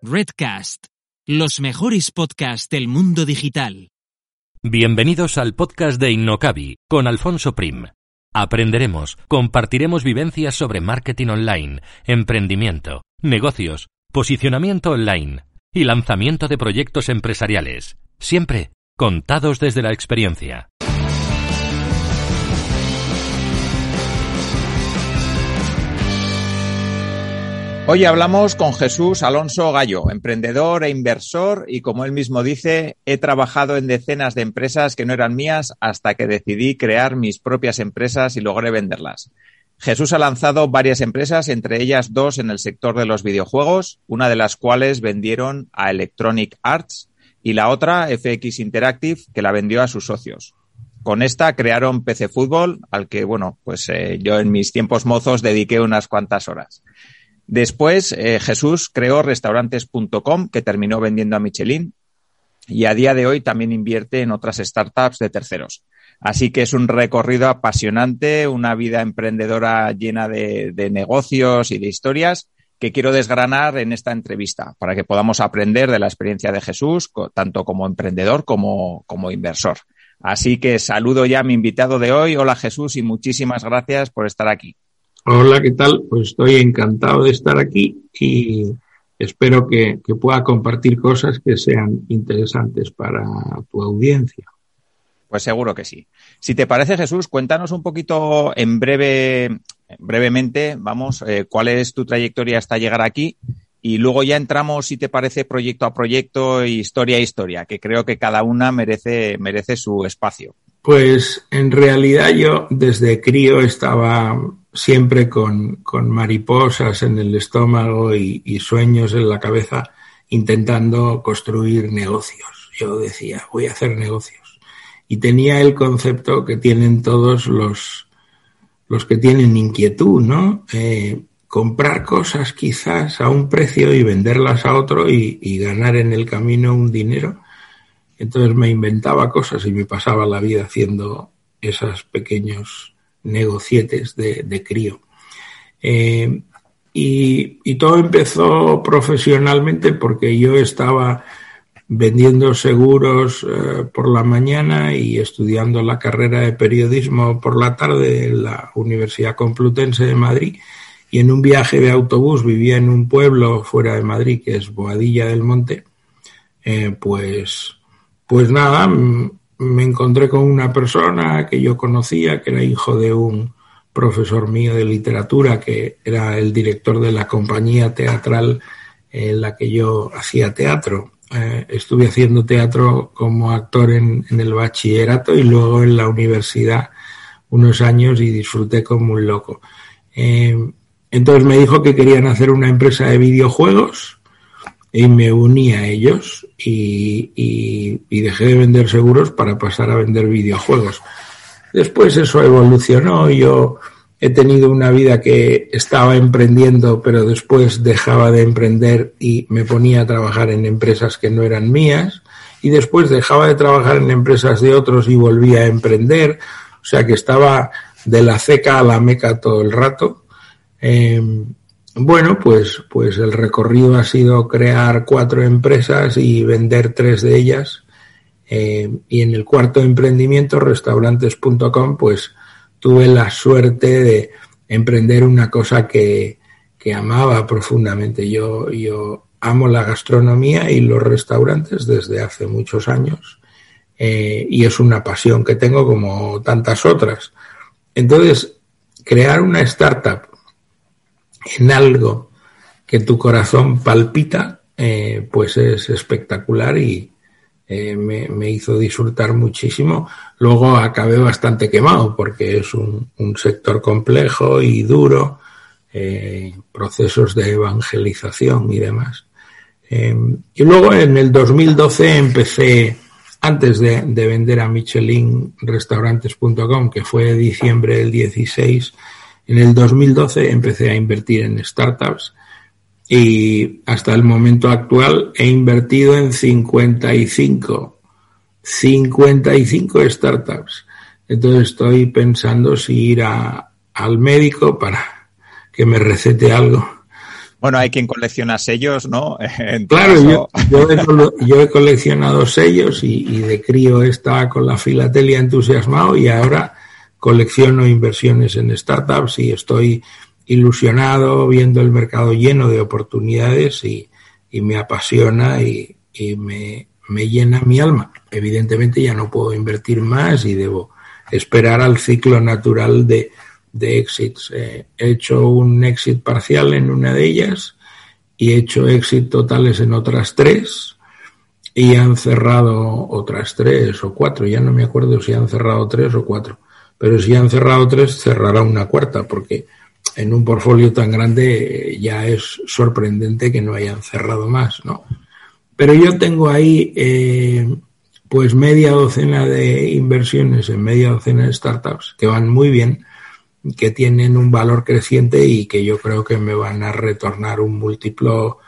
Redcast, los mejores podcasts del mundo digital. Bienvenidos al podcast de Innocabi con Alfonso Prim. Aprenderemos, compartiremos vivencias sobre marketing online, emprendimiento, negocios, posicionamiento online y lanzamiento de proyectos empresariales, siempre contados desde la experiencia. Hoy hablamos con Jesús Alonso Gallo, emprendedor e inversor y como él mismo dice, he trabajado en decenas de empresas que no eran mías hasta que decidí crear mis propias empresas y logré venderlas. Jesús ha lanzado varias empresas, entre ellas dos en el sector de los videojuegos, una de las cuales vendieron a Electronic Arts y la otra, FX Interactive, que la vendió a sus socios. Con esta crearon PC Fútbol, al que, bueno, pues eh, yo en mis tiempos mozos dediqué unas cuantas horas. Después, eh, Jesús creó restaurantes.com, que terminó vendiendo a Michelin, y a día de hoy también invierte en otras startups de terceros. Así que es un recorrido apasionante, una vida emprendedora llena de, de, negocios y de historias que quiero desgranar en esta entrevista para que podamos aprender de la experiencia de Jesús, tanto como emprendedor como, como inversor. Así que saludo ya a mi invitado de hoy. Hola Jesús y muchísimas gracias por estar aquí. Hola, ¿qué tal? Pues estoy encantado de estar aquí y espero que, pueda compartir cosas que sean interesantes para tu audiencia. Pues seguro que sí. Si te parece, Jesús, cuéntanos un poquito en breve, brevemente, vamos, eh, cuál es tu trayectoria hasta llegar aquí y luego ya entramos, si te parece, proyecto a proyecto, historia a historia, que creo que cada una merece, merece su espacio. Pues en realidad yo desde crío estaba siempre con, con mariposas en el estómago y, y, sueños en la cabeza intentando construir negocios. Yo decía, voy a hacer negocios. Y tenía el concepto que tienen todos los, los que tienen inquietud, ¿no? Eh, comprar cosas quizás a un precio y venderlas a otro y, y ganar en el camino un dinero. Entonces me inventaba cosas y me pasaba la vida haciendo esos pequeños negocietes de, crío. Eh, y, y, todo empezó profesionalmente porque yo estaba vendiendo seguros eh, por la mañana y estudiando la carrera de periodismo por la tarde en la Universidad Complutense de Madrid. Y en un viaje de autobús vivía en un pueblo fuera de Madrid que es Boadilla del Monte. Eh, pues, pues nada, me encontré con una persona que yo conocía, que era hijo de un profesor mío de literatura, que era el director de la compañía teatral en la que yo hacía teatro. Eh, estuve haciendo teatro como actor en, el bachillerato y luego en la universidad unos años y disfruté como un loco. Eh, entonces me dijo que querían hacer una empresa de videojuegos y me uní a ellos y, y, y, dejé de vender seguros para pasar a vender videojuegos. Después eso evolucionó, yo he tenido una vida que estaba emprendiendo, pero después dejaba de emprender y me ponía a trabajar en empresas que no eran mías, y después dejaba de trabajar en empresas de otros y volvía a emprender, o sea que estaba de la ceca a la meca todo el rato. Eh, bueno, pues, pues el recorrido ha sido crear cuatro empresas y vender tres de ellas. Eh, y en el cuarto emprendimiento, restaurantes.com, pues tuve la suerte de emprender una cosa que, que amaba profundamente. Yo, yo amo la gastronomía y los restaurantes desde hace muchos años. Eh, y es una pasión que tengo como tantas otras. Entonces, crear una startup en algo que tu corazón palpita, eh, pues es espectacular y eh, me, hizo disfrutar muchísimo. Luego acabé bastante quemado porque es un, sector complejo y duro, eh, procesos de evangelización y demás. Eh, y luego en el 2012 empecé, antes de, de vender a Michelin Restaurantes.com, que fue diciembre del 16, en el 2012 empecé a invertir en startups y hasta el momento actual he invertido en 55, 55 startups. Entonces estoy pensando si ir a, al médico para que me recete algo, Bueno, hay quien colecciona sellos, ¿no? claro, yo, he, coleccionado sellos y, de crío estaba con la filatelia entusiasmado y ahora colecciono inversiones en startups y estoy ilusionado viendo el mercado lleno de oportunidades y, me apasiona y, me, me llena mi alma. Evidentemente ya no puedo invertir más y debo esperar al ciclo natural de, de exits. Eh, he hecho un exit parcial en una de ellas y he hecho exit totales en otras tres y han cerrado otras tres o cuatro. Ya no me acuerdo si han cerrado tres o cuatro. Pero si han cerrado tres, cerrará una cuarta, porque en un portfolio tan grande eh, ya es sorprendente que no hayan cerrado más, ¿no? Pero yo tengo ahí eh, pues media docena de inversiones en media docena de startups que van muy bien que tienen un valor creciente y que yo creo que me van a retornar un múltiplo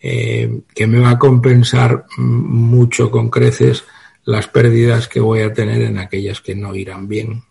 eh, que me va a compensar mucho con creces las pérdidas que voy a tener en aquellas que no irán bien.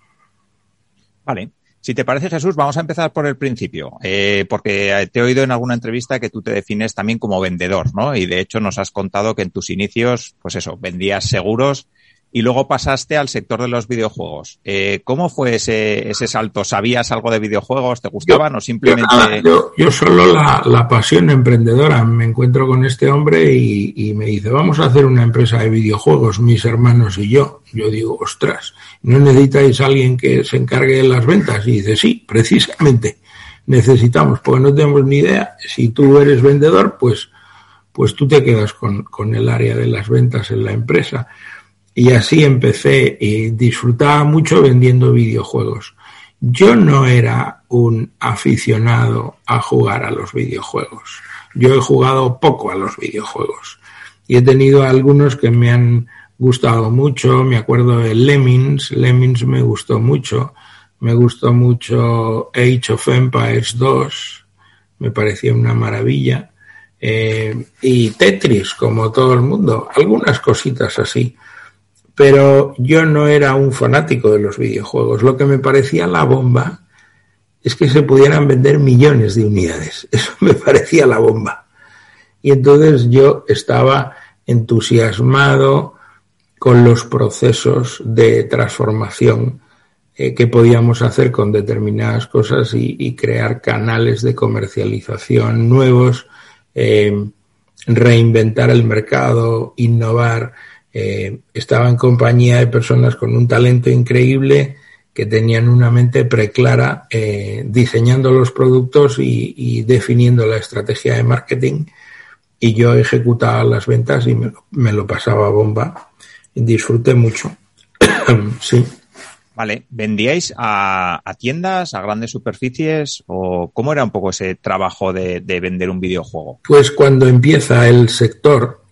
Vale. Si te parece, Jesús, vamos a empezar por el principio, eh, porque te he oído en alguna entrevista que tú te defines también como vendedor, ¿no? Y de hecho nos has contado que en tus inicios, pues eso, vendías seguros y luego pasaste al sector de los videojuegos. Eh, ¿Cómo fue ese, ese salto? ¿Sabías algo de videojuegos? ¿Te gustaban o simplemente...? Yo, solo la, pasión emprendedora. Me encuentro con este hombre y, me dice, vamos a hacer una empresa de videojuegos, mis hermanos y yo. Yo digo, ostras, ¿no necesitáis alguien que se encargue de las ventas? Y dice, sí, precisamente necesitamos, porque no tenemos ni idea. Si tú eres vendedor, pues, pues tú te quedas con, con el área de las ventas en la empresa. Y así empecé y disfrutaba mucho vendiendo videojuegos. Yo no era un aficionado a jugar a los videojuegos. Yo he jugado poco a los videojuegos. Y he tenido algunos que me han gustado mucho. Me acuerdo de Lemmings. Lemmings me gustó mucho. Me gustó mucho Age of Empires 2. Me parecía una maravilla. Eh, y Tetris, como todo el mundo. Algunas cositas así pero yo no era un fanático de los videojuegos. Lo que me parecía la bomba es que se pudieran vender millones de unidades. Eso me parecía la bomba. Y entonces yo estaba entusiasmado con los procesos de transformación eh, que podíamos hacer con determinadas cosas y, crear canales de comercialización nuevos, eh, reinventar el mercado, innovar eh, estaba en compañía de personas con un talento increíble que tenían una mente preclara eh, diseñando los productos y, definiendo la estrategia de marketing y yo ejecutaba las ventas y me, lo pasaba a bomba y disfruté mucho. sí. Vale, ¿vendíais a, tiendas, a grandes superficies o cómo era un poco ese trabajo de vender un videojuego? Pues cuando empieza el sector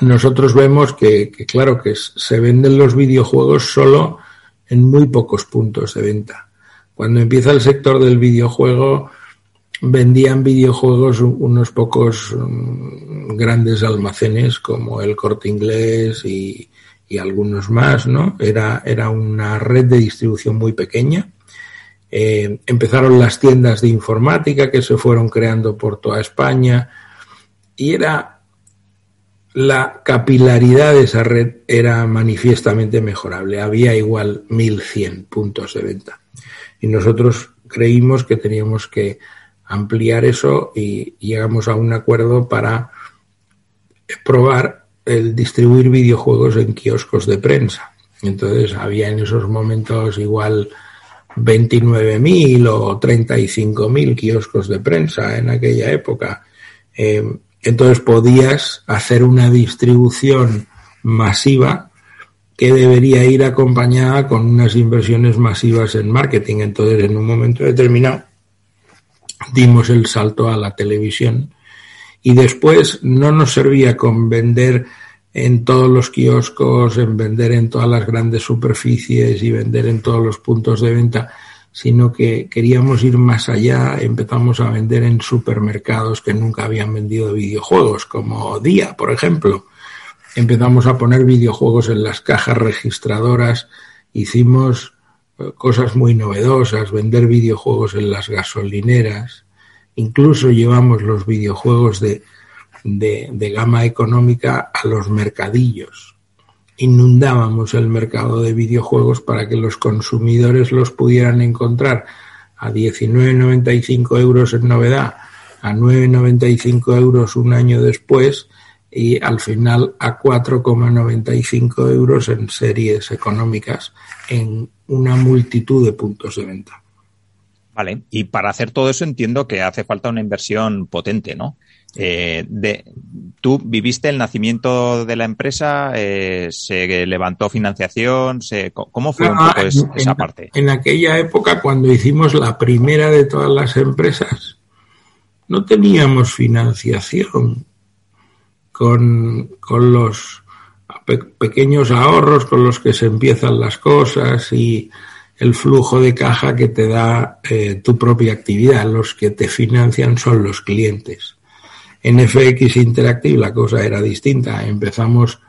nosotros vemos que, claro, que se venden los videojuegos solo en muy pocos puntos de venta. Cuando empieza el sector del videojuego, vendían videojuegos unos pocos mm, grandes almacenes como el Corte Inglés y, algunos más, ¿no? Era, era una red de distribución muy pequeña. Eh, empezaron las tiendas de informática que se fueron creando por toda España y era la capilaridad de esa red era manifiestamente mejorable. Había igual 1.100 puntos de venta. Y nosotros creímos que teníamos que ampliar eso y llegamos a un acuerdo para probar el distribuir videojuegos en kioscos de prensa. Entonces había en esos momentos igual 29.000 o 35.000 kioscos de prensa en aquella época. Eh, entonces podías hacer una distribución masiva que debería ir acompañada con unas inversiones masivas en marketing. Entonces, en un momento determinado, dimos el salto a la televisión y después no nos servía con vender en todos los kioscos, en vender en todas las grandes superficies y vender en todos los puntos de venta, sino que queríamos ir más allá, empezamos a vender en supermercados que nunca habían vendido videojuegos, como Día, por ejemplo. Empezamos a poner videojuegos en las cajas registradoras, hicimos eh, cosas muy novedosas, vender videojuegos en las gasolineras, Incluso llevamos los videojuegos de, de, gama económica a los mercadillos. Inundábamos el mercado de videojuegos para que los consumidores los pudieran encontrar a 19,95 euros en novedad, a 9,95 euros un año después y al final a 4,95 euros en series económicas en una multitud de puntos de venta. Vale, y para hacer todo eso entiendo que hace falta una inversión potente, ¿no? Eh, de, ¿Tú viviste el nacimiento de la empresa? Eh, ¿Se levantó financiación? Se, ¿Cómo fue un poco esa parte? En aquella época, cuando hicimos la primera de todas las empresas, no teníamos financiación con, con los pequeños ahorros con los que se empiezan las cosas y el flujo de caja que te da eh, tu propia actividad. Los que te financian son los clientes. En FX Interactive la cosa era distinta. Empezamos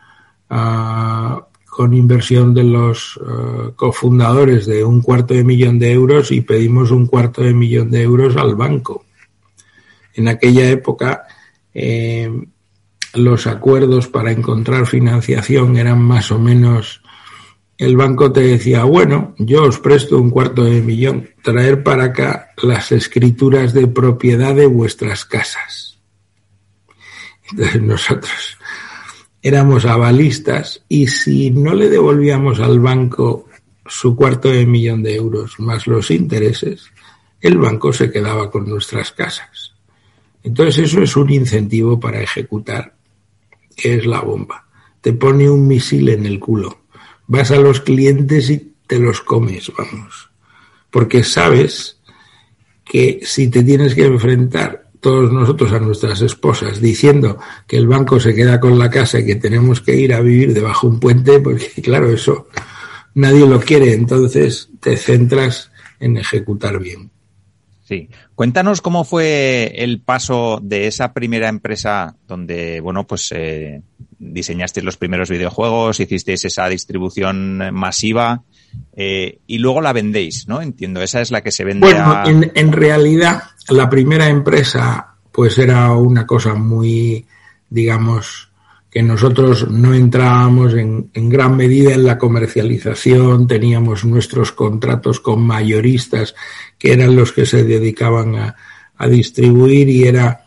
ah, con inversión de los ah, cofundadores de un cuarto de millón de euros y pedimos un cuarto de millón de euros al banco. En aquella época eh, los acuerdos para encontrar financiación eran más o menos el banco te decía, bueno, yo os presto un cuarto de millón, traer para acá las escrituras de propiedad de vuestras casas. Nosotros éramos avalistas y si no le devolvíamos al banco su cuarto de millón de euros más los intereses, el banco se quedaba con nuestras casas. Entonces eso es un incentivo para ejecutar, que es la bomba. Te pone un misil en el culo. Vas a los clientes y te los comes, vamos. Porque sabes que si te tienes que enfrentar todos nosotros a nuestras esposas diciendo que el banco se queda con la casa y que tenemos que ir a vivir debajo de un puente, porque claro, eso nadie lo quiere, entonces te centras en ejecutar bien. Sí. Cuéntanos cómo fue el paso de esa primera empresa donde, bueno, pues eh, diseñasteis los primeros videojuegos, hicisteis esa distribución masiva eh, y luego la vendéis, ¿no? Entiendo, esa es la que se vende. Bueno, en, realidad la primera empresa pues era una cosa muy, digamos, que nosotros no entrábamos en, en, gran medida en la comercialización, teníamos nuestros contratos con mayoristas que eran los que se dedicaban a, a distribuir y era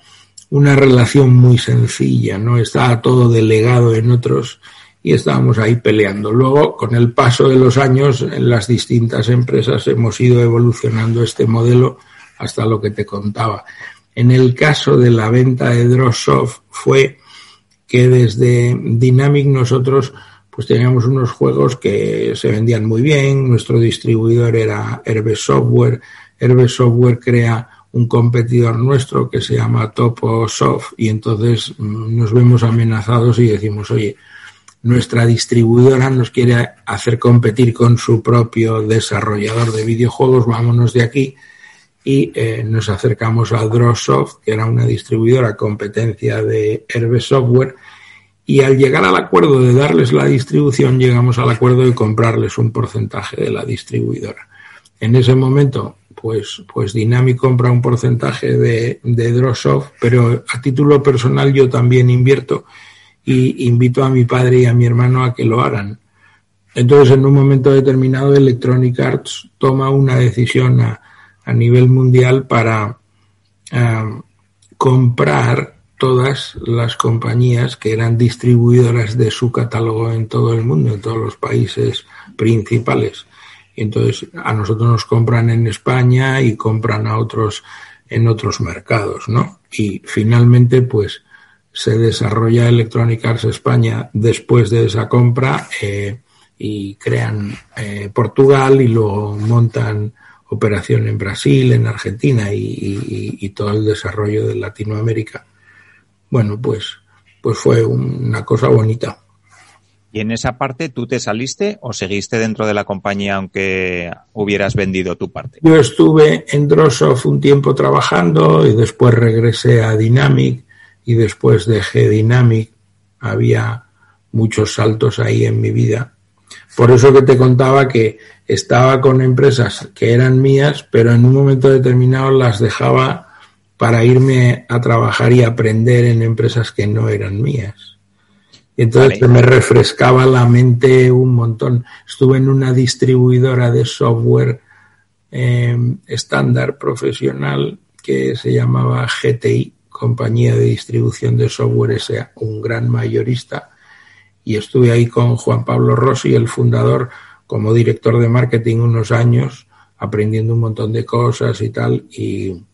una relación muy sencilla, ¿no? Estaba todo delegado en otros y estábamos ahí peleando. Luego, con el paso de los años, en las distintas empresas hemos ido evolucionando este modelo hasta lo que te contaba. En el caso de la venta de Drossoft fue que desde Dynamic nosotros pues teníamos unos juegos que se vendían muy bien, nuestro distribuidor era Herbe Software, Herbe Software crea un competidor nuestro que se llama Topo Soft y entonces mm, nos vemos amenazados y decimos, oye, nuestra distribuidora nos quiere hacer competir con su propio desarrollador de videojuegos, vámonos de aquí y eh, nos acercamos a Drawsoft, que era una distribuidora competencia de Herbe Software, y al llegar al acuerdo de darles la distribución, llegamos al acuerdo de comprarles un porcentaje de la distribuidora. En ese momento, pues, pues Dynamic compra un porcentaje de, de pero a título personal yo también invierto y invito a mi padre y a mi hermano a que lo hagan. Entonces, en un momento determinado, Electronic Arts toma una decisión a, nivel mundial para ah, comprar todas las compañías que eran distribuidoras de su catálogo en todo el mundo, en todos los países principales. entonces a nosotros nos compran en España y compran a otros en otros mercados, ¿no? Y finalmente, pues, se desarrolla Electronic Arts España después de esa compra eh, y crean eh, Portugal y luego montan operación en Brasil, en Argentina y, todo el desarrollo de Latinoamérica. Bueno, pues, pues fue una cosa bonita. ¿Y en esa parte tú te saliste o seguiste dentro de la compañía aunque hubieras vendido tu parte? Yo estuve en Drossoft un tiempo trabajando y después regresé a Dynamic y después de G-Dynamic había muchos saltos ahí en mi vida. Por eso que te contaba que estaba con empresas que eran mías, pero en un momento determinado las dejaba para irme a trabajar y aprender en empresas que no eran mías. Y entonces me refrescaba la mente un montón. Estuve en una distribuidora de software em, estándar profesional que se llamaba GTI, Compañía de Distribución de Software S.A., un gran mayorista. Y estuve ahí con Juan Pablo Rossi, el fundador, como director de marketing unos años, aprendiendo un montón de cosas y tal. Y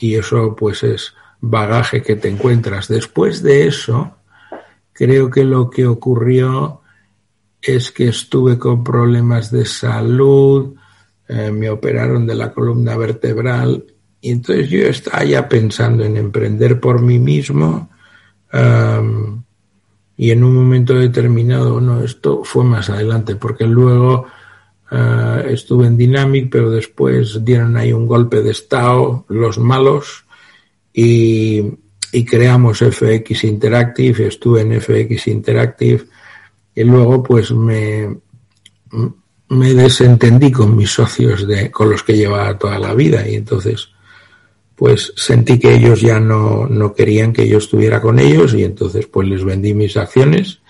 y eso pues es bagaje que te encuentras. Después de eso, creo que lo que ocurrió es que estuve con problemas de salud, eh, me operaron de la columna vertebral y entonces yo estaba ya pensando en emprender por mí mismo y en un momento determinado, no, esto fue más adelante, porque luego eh, estuve en Dynamic, pero después dieron ahí un golpe de estado los malos y, creamos FX Interactive, estuve en FX Interactive y luego pues me, me desentendí con mis socios de, con los que llevaba toda la vida y entonces pues sentí que ellos ya no, no querían que yo estuviera con ellos y entonces pues les vendí mis acciones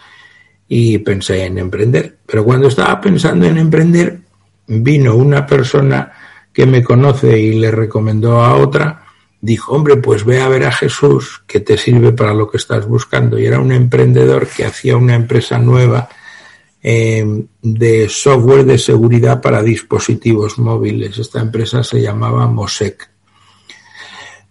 y pensé en emprender. Pero cuando estaba pensando en emprender, vino una persona que me conoce y le recomendó a otra, dijo, hombre, pues ve a ver a Jesús que te sirve para lo que estás buscando. Y era un emprendedor que hacía una empresa nueva eh, de software de seguridad para dispositivos móviles. Esta empresa se llamaba Mosec.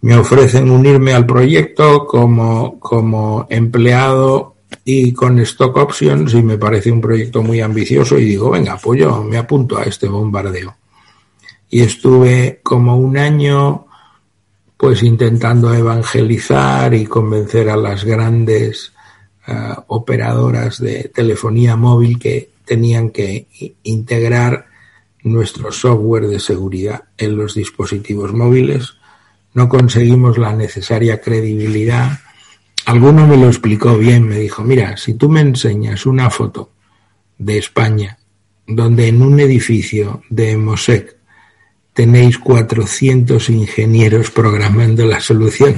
Me ofrecen unirme al proyecto como, como empleado y con stock options y me parece un proyecto muy ambicioso y digo, venga, pues yo me apunto a este bombardeo. Y estuve como un año pues intentando evangelizar y convencer a las grandes eh, operadoras de telefonía móvil que tenían que integrar nuestro software de seguridad en los dispositivos móviles. No conseguimos la necesaria credibilidad. Alguno me lo explicó bien, me dijo, mira, si tú me enseñas una foto de España donde en un edificio de Mosec tenéis 400 ingenieros programando la solución,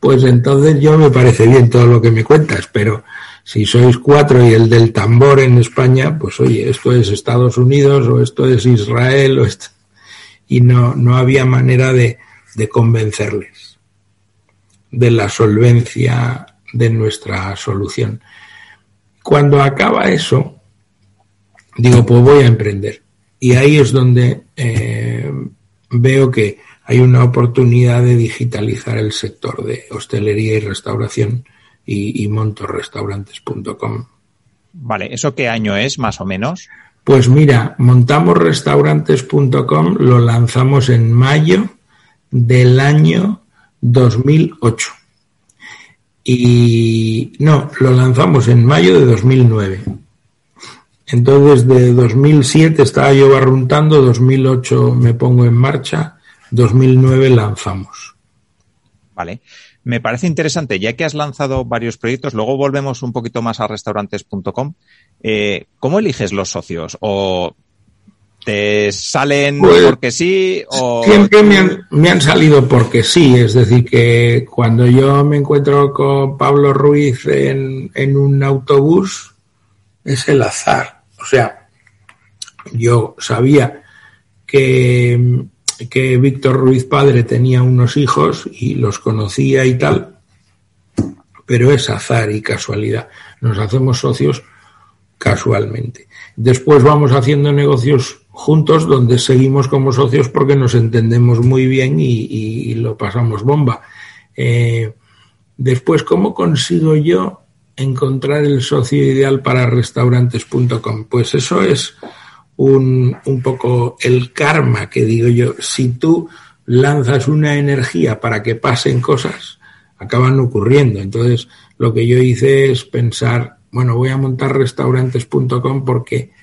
pues entonces yo me parece bien todo lo que me cuentas, pero si sois cuatro y el del tambor en España, pues oye, esto es Estados Unidos o esto es Israel o esto... y no, no había manera de, de convencerles de la solvencia de nuestra solución. Cuando acaba eso, digo, pues voy a emprender. Y ahí es donde eh, veo que hay una oportunidad de digitalizar el sector de hostelería y restauración y, y montorrestaurantes.com. Vale, ¿eso qué año es más o menos? Pues mira, montamosrestaurantes.com lo lanzamos en mayo del año 2008. Y no, lo lanzamos en mayo de 2009. Entonces, de 2007 estaba yo barruntando, 2008 me pongo en marcha, 2009 lanzamos. Vale. Me parece interesante, ya que has lanzado varios proyectos, luego volvemos un poquito más a restaurantes.com. Eh, ¿Cómo eliges los socios? ¿O ¿Te salen pues, porque sí o...? Siempre me han, me han, salido porque sí, es decir, que cuando yo me encuentro con Pablo Ruiz en, en un autobús, es el azar. O sea, yo sabía que, que Víctor Ruiz padre tenía unos hijos y los conocía y tal, pero es azar y casualidad. Nos hacemos socios casualmente. Después vamos haciendo negocios juntos donde seguimos como socios porque nos entendemos muy bien y, lo pasamos bomba. Eh, después, ¿cómo consigo yo encontrar el socio ideal para restaurantes.com? Pues eso es un, un poco el karma que digo yo. Si tú lanzas una energía para que pasen cosas, acaban ocurriendo. Entonces, lo que yo hice es pensar, bueno, voy a montar restaurantes.com porque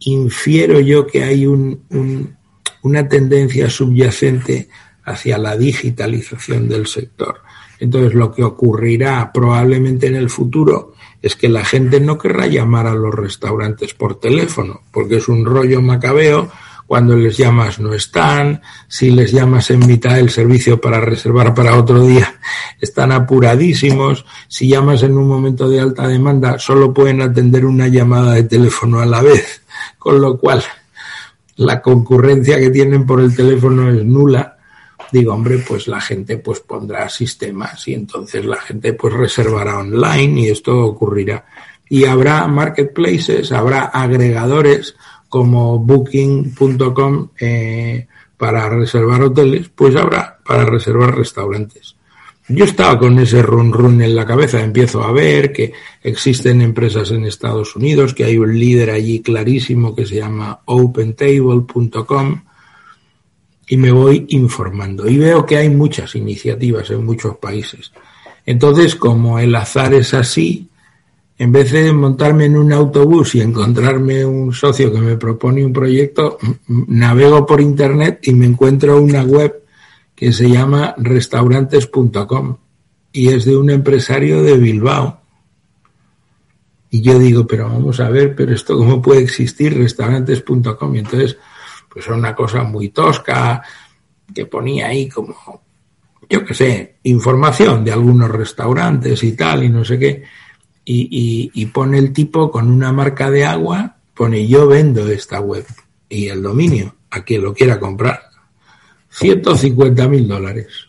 infiero yo que hay una tendencia subyacente hacia la digitalización del sector. Entonces, lo que ocurrirá probablemente en el futuro es que la gente no querrá llamar a los restaurantes por teléfono, porque es un rollo macabeo. Cuando les llamas no están, si les llamas en mitad del servicio para reservar para otro día, están apuradísimos, si llamas en un momento de alta demanda, solo pueden atender una llamada de teléfono a la vez, con lo cual la concurrencia que tienen por el teléfono es nula. Digo, hombre, pues la gente pues pondrá sistemas y entonces la gente pues reservará online y esto ocurrirá. Y habrá marketplaces, habrá agregadores como booking.com eh, para reservar hoteles, pues habrá para reservar restaurantes. Yo estaba con ese run run en la cabeza, empiezo a ver que existen empresas en Estados Unidos, que hay un líder allí clarísimo que se llama opentable.com y me voy informando y veo que hay muchas iniciativas en muchos países. Entonces, como el azar es así, en vez de montarme en un autobús y encontrarme un socio que me propone un proyecto, navego por internet y me encuentro una web que se llama restaurantes.com y es de un empresario de Bilbao. Y yo digo, pero vamos a ver, pero esto cómo puede existir, restaurantes.com. Y entonces, pues una cosa muy tosca, que ponía ahí como, yo qué sé, información de algunos restaurantes y tal, y no sé qué. Y, y pone el tipo con una marca de agua, pone yo vendo esta web y el dominio a quien lo quiera comprar. 150 mil dólares.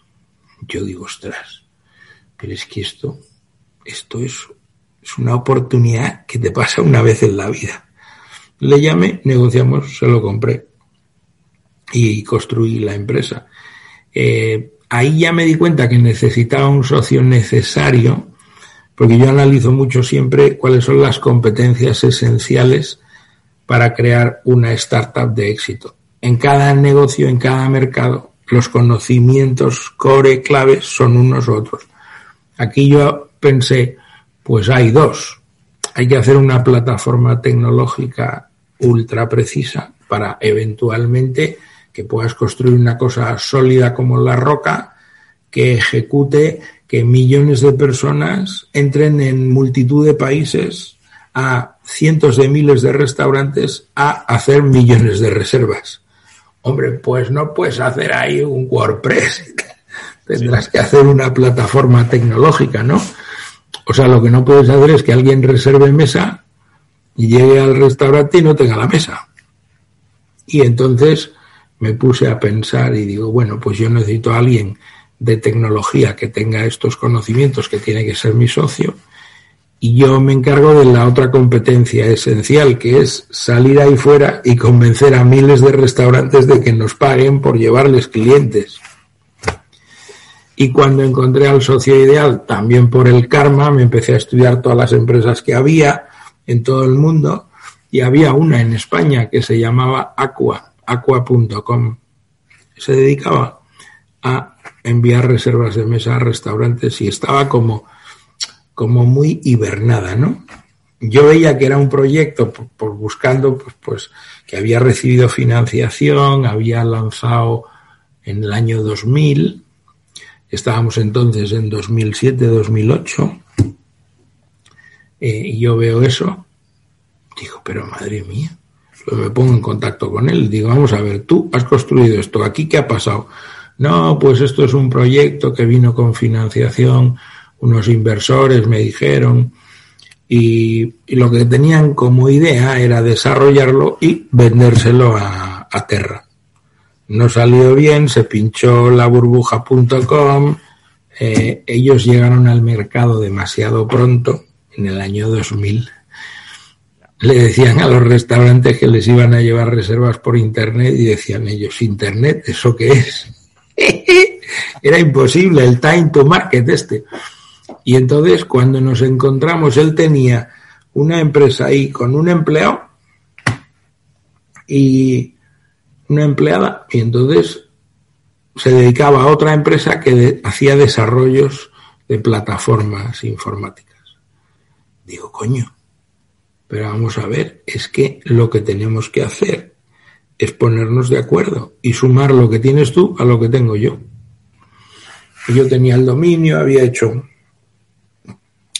Yo digo, ostras, pero es que esto, esto es, es una oportunidad que te pasa una vez en la vida. Le llamé, negociamos, se lo compré y construí la empresa. Eh, ahí ya me di cuenta que necesitaba un socio necesario, porque yo analizo mucho siempre cuáles son las competencias esenciales para crear una startup de éxito en cada negocio, en cada mercado, los conocimientos core claves son unos otros. Aquí yo pensé, pues hay dos. Hay que hacer una plataforma tecnológica ultra precisa para eventualmente que puedas construir una cosa sólida como la roca que ejecute que millones de personas entren en multitud de países a cientos de miles de restaurantes a hacer millones de reservas. Hombre, pues no puedes hacer ahí un WordPress. Tendrás que hacer una plataforma tecnológica, ¿no? O sea, lo que no puedes hacer es que alguien reserve mesa y llegue al restaurante y no tenga la mesa. Y entonces me puse a pensar y digo, bueno, pues yo necesito a alguien de tecnología que tenga estos conocimientos, que tiene que ser mi socio, y yo me encargo de la otra competencia esencial, que es salir ahí fuera y convencer a miles de restaurantes de que nos paguen por llevarles clientes. Y cuando encontré al socio ideal, también por el karma, me empecé a estudiar todas las empresas que había en todo el mundo y había una en España que se llamaba Aqua, aqua.com. Se dedicaba a enviar reservas de mesa a restaurantes y estaba como como muy hibernada, ¿no? Yo veía que era un proyecto por, buscando, pues, pues, que había recibido financiación, había lanzado en el año 2000, estábamos entonces en 2007-2008, eh, y yo veo eso, digo, pero madre mía, pues me pongo en contacto con él, digo, vamos a ver, tú has construido esto, ¿aquí qué ha pasado? No, pues esto es un proyecto que vino con financiación unos inversores me dijeron, y, lo que tenían como idea era desarrollarlo y vendérselo a, Terra. No salió bien, se pinchó la burbuja.com, eh, ellos llegaron al mercado demasiado pronto, en el año 2000. Le decían a los restaurantes que les iban a llevar reservas por Internet y decían ellos, ¿Internet? ¿Eso qué es? Era imposible el time to market este. Y entonces cuando nos encontramos, él tenía una empresa ahí con un empleado y una empleada, y entonces se dedicaba a otra empresa que hacía desarrollos de plataformas informáticas. Digo, coño, pero vamos a ver, es que lo que tenemos que hacer es ponernos de acuerdo y sumar lo que tienes tú a lo que tengo yo. Yo tenía el dominio, había hecho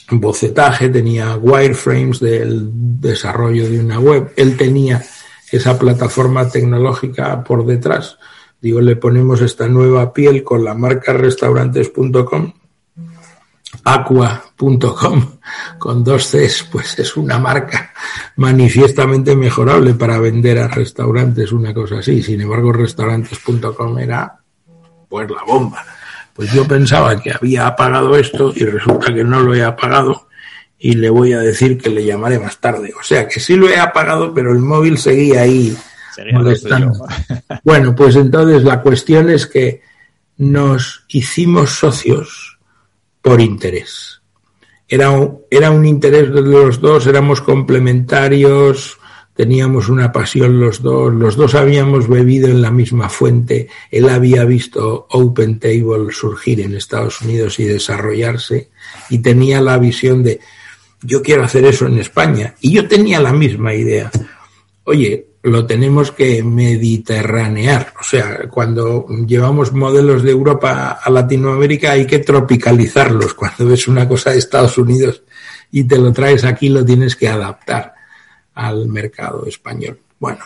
bocetaje, tenía wireframes del desarrollo de una web, él tenía esa plataforma tecnológica por detrás. Digo, le ponemos esta nueva piel con la marca restaurantes.com, aqua.com, con dos Cs, pues es una marca manifiestamente mejorable para vender a restaurantes, una cosa así. Sin embargo, restaurantes.com era pues la bomba. Pues yo pensaba que había apagado esto y resulta que no lo he apagado y le voy a decir que le llamaré más tarde. O sea que sí lo he apagado, pero el móvil seguía ahí molestando. bueno, pues entonces la cuestión es que nos hicimos socios por interés. Era un, era un interés de los dos, éramos complementarios, teníamos una pasión los dos, los dos habíamos bebido en la misma fuente, él había visto Open Table surgir en Estados Unidos y desarrollarse y tenía la visión de yo quiero hacer eso en España y yo tenía la misma idea. Oye, lo tenemos que mediterranear, o sea, cuando llevamos modelos de Europa a Latinoamérica hay que tropicalizarlos, cuando ves una cosa de Estados Unidos y te lo traes aquí lo tienes que adaptar al mercado español. Bueno,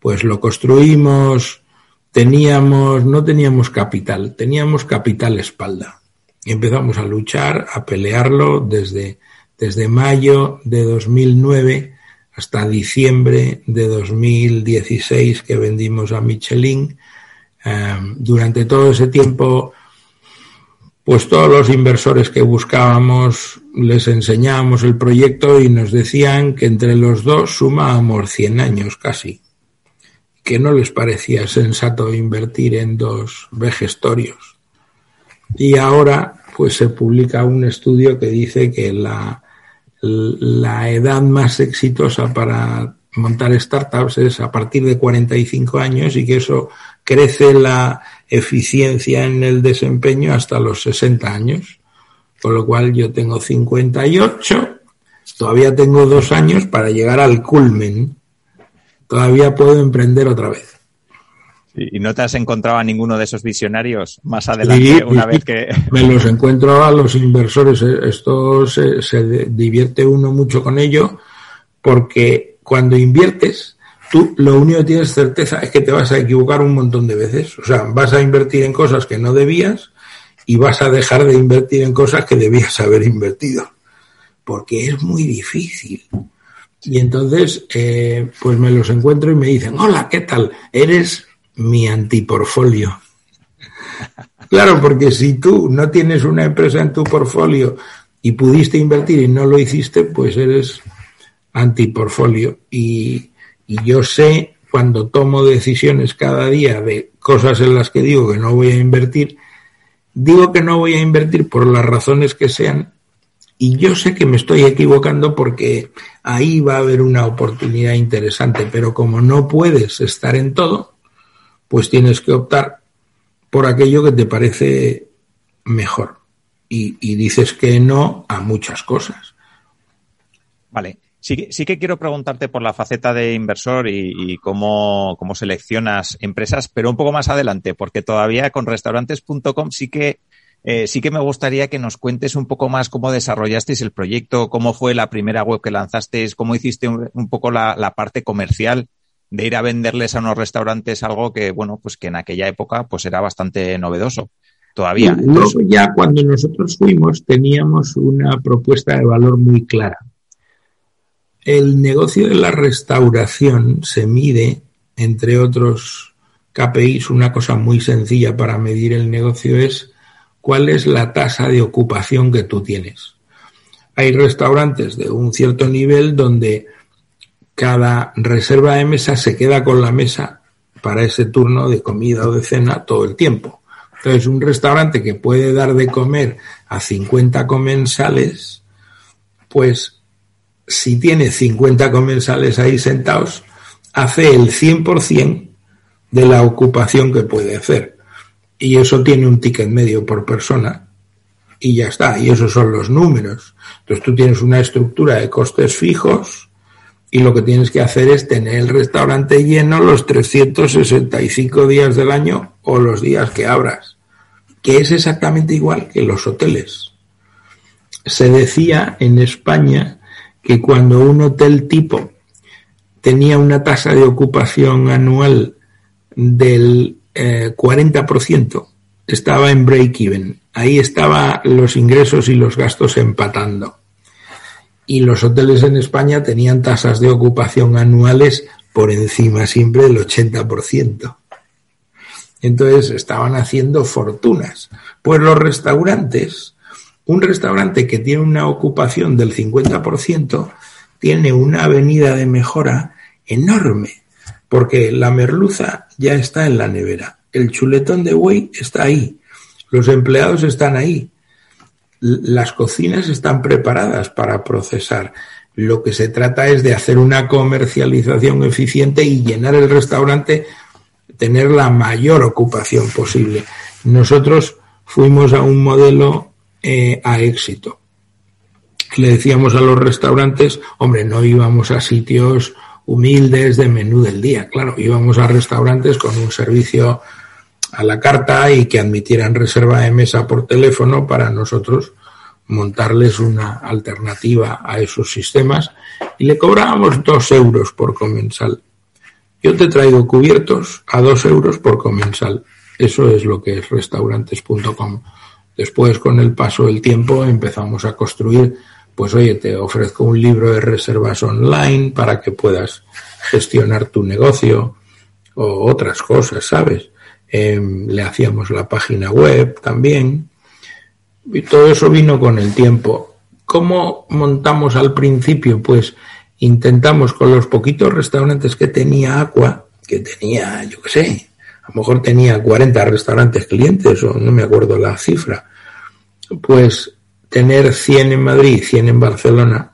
pues lo construimos, teníamos, no teníamos capital, teníamos capital espalda. Y empezamos a luchar, a pelearlo desde, desde mayo de 2009 hasta diciembre de 2016 que vendimos a Michelin. Em, durante todo ese tiempo pues todos los inversores que buscábamos les enseñábamos el proyecto y nos decían que entre los dos sumábamos 100 años casi, que no les parecía sensato invertir en dos vejestorios. Y ahora pues se publica un estudio que dice que la, la edad más exitosa para montar startups es a partir de 45 años y que eso crece la eficiencia en el desempeño hasta los 60 años. Con lo cual yo tengo 58, todavía tengo dos años para llegar al culmen. Todavía puedo emprender otra vez. ¿Y no te has encontrado a ninguno de esos visionarios más adelante una vez que... Me los encuentro a los inversores. Esto se, se divierte uno mucho con ello porque cuando inviertes tú lo único que tienes certeza es que te vas a equivocar un montón de veces. O sea, vas a invertir en cosas que no debías y vas a dejar de invertir en cosas que debías haber invertido. Porque es muy difícil. Y entonces, eh, pues me los encuentro y me dicen, hola, ¿qué tal? Eres mi antiportfolio. Claro, porque si tú no tienes una empresa en tu portfolio y pudiste invertir y no lo hiciste, pues eres antiportfolio. Y, y yo sé cuando tomo decisiones cada día de cosas en las que digo que no voy a invertir, digo que no voy a invertir por las razones que sean y yo sé que me estoy equivocando porque ahí va a haber una oportunidad interesante, pero como no puedes estar en todo, pues tienes que optar por aquello que te parece mejor. Y, dices que no a muchas cosas. Vale. Sí, sí que quiero preguntarte por la faceta de inversor y, cómo, cómo, seleccionas empresas, pero un poco más adelante, porque todavía con restaurantes.com sí que eh, sí que me gustaría que nos cuentes un poco más cómo desarrollasteis el proyecto, cómo fue la primera web que lanzasteis, cómo hiciste un, poco la, la, parte comercial de ir a venderles a unos restaurantes algo que, bueno, pues que en aquella época pues era bastante novedoso. Todavía. Luego ya cuando nosotros fuimos teníamos una propuesta de valor muy clara el negocio de la restauración se mide, entre otros KPIs, una cosa muy sencilla para medir el negocio es cuál es la tasa de ocupación que tú tienes. Hay restaurantes de un cierto nivel donde cada reserva de mesa se queda con la mesa para ese turno de comida o de cena todo el tiempo. Entonces, un restaurante que puede dar de comer a 50 comensales, pues si tiene 50 comensales ahí sentados, hace el 100% de la ocupación que puede hacer. Y eso tiene un ticket medio por persona. Y ya está. Y esos son los números. Entonces tú tienes una estructura de costes fijos y lo que tienes que hacer es tener el restaurante lleno los 365 días del año o los días que abras. Que es exactamente igual que los hoteles. Se decía en España que cuando un hotel tipo tenía una tasa de ocupación anual del 40%, eh, estaba en break-even. Ahí estaban los ingresos y los gastos empatando. Y los hoteles en España tenían tasas de ocupación anuales por encima siempre del 80%. Entonces estaban haciendo fortunas. Pues los restaurantes, un restaurante que tiene una ocupación del 50%, tiene una avenida de mejora enorme, porque la merluza ya está en la nevera, el chuletón de buey está ahí, los empleados están ahí, las cocinas están preparadas para procesar. Lo que se trata es de hacer una comercialización eficiente y llenar el restaurante, tener la mayor ocupación posible. Nosotros fuimos a un modelo eh, a éxito. Le decíamos a los restaurantes, hombre, no íbamos a sitios humildes de menú del día, claro, íbamos a restaurantes con un servicio a la carta y que admitieran reserva de mesa por teléfono para nosotros montarles una alternativa a esos sistemas y le cobrábamos dos euros por comensal. Yo te traigo cubiertos a dos euros por comensal. Eso es lo que es restaurantes.com. Después, con el paso del tiempo, empezamos a construir, pues oye, te ofrezco un libro de reservas online para que puedas gestionar tu negocio o otras cosas, ¿sabes? Em, le hacíamos la página web también. Y todo eso vino con el tiempo. ¿Cómo montamos al principio? Pues intentamos con los poquitos restaurantes que tenía Aqua, que tenía, yo qué sé, a lo mejor tenía 40 restaurantes clientes o no me acuerdo la cifra, pues tener 100 en Madrid, 100 en Barcelona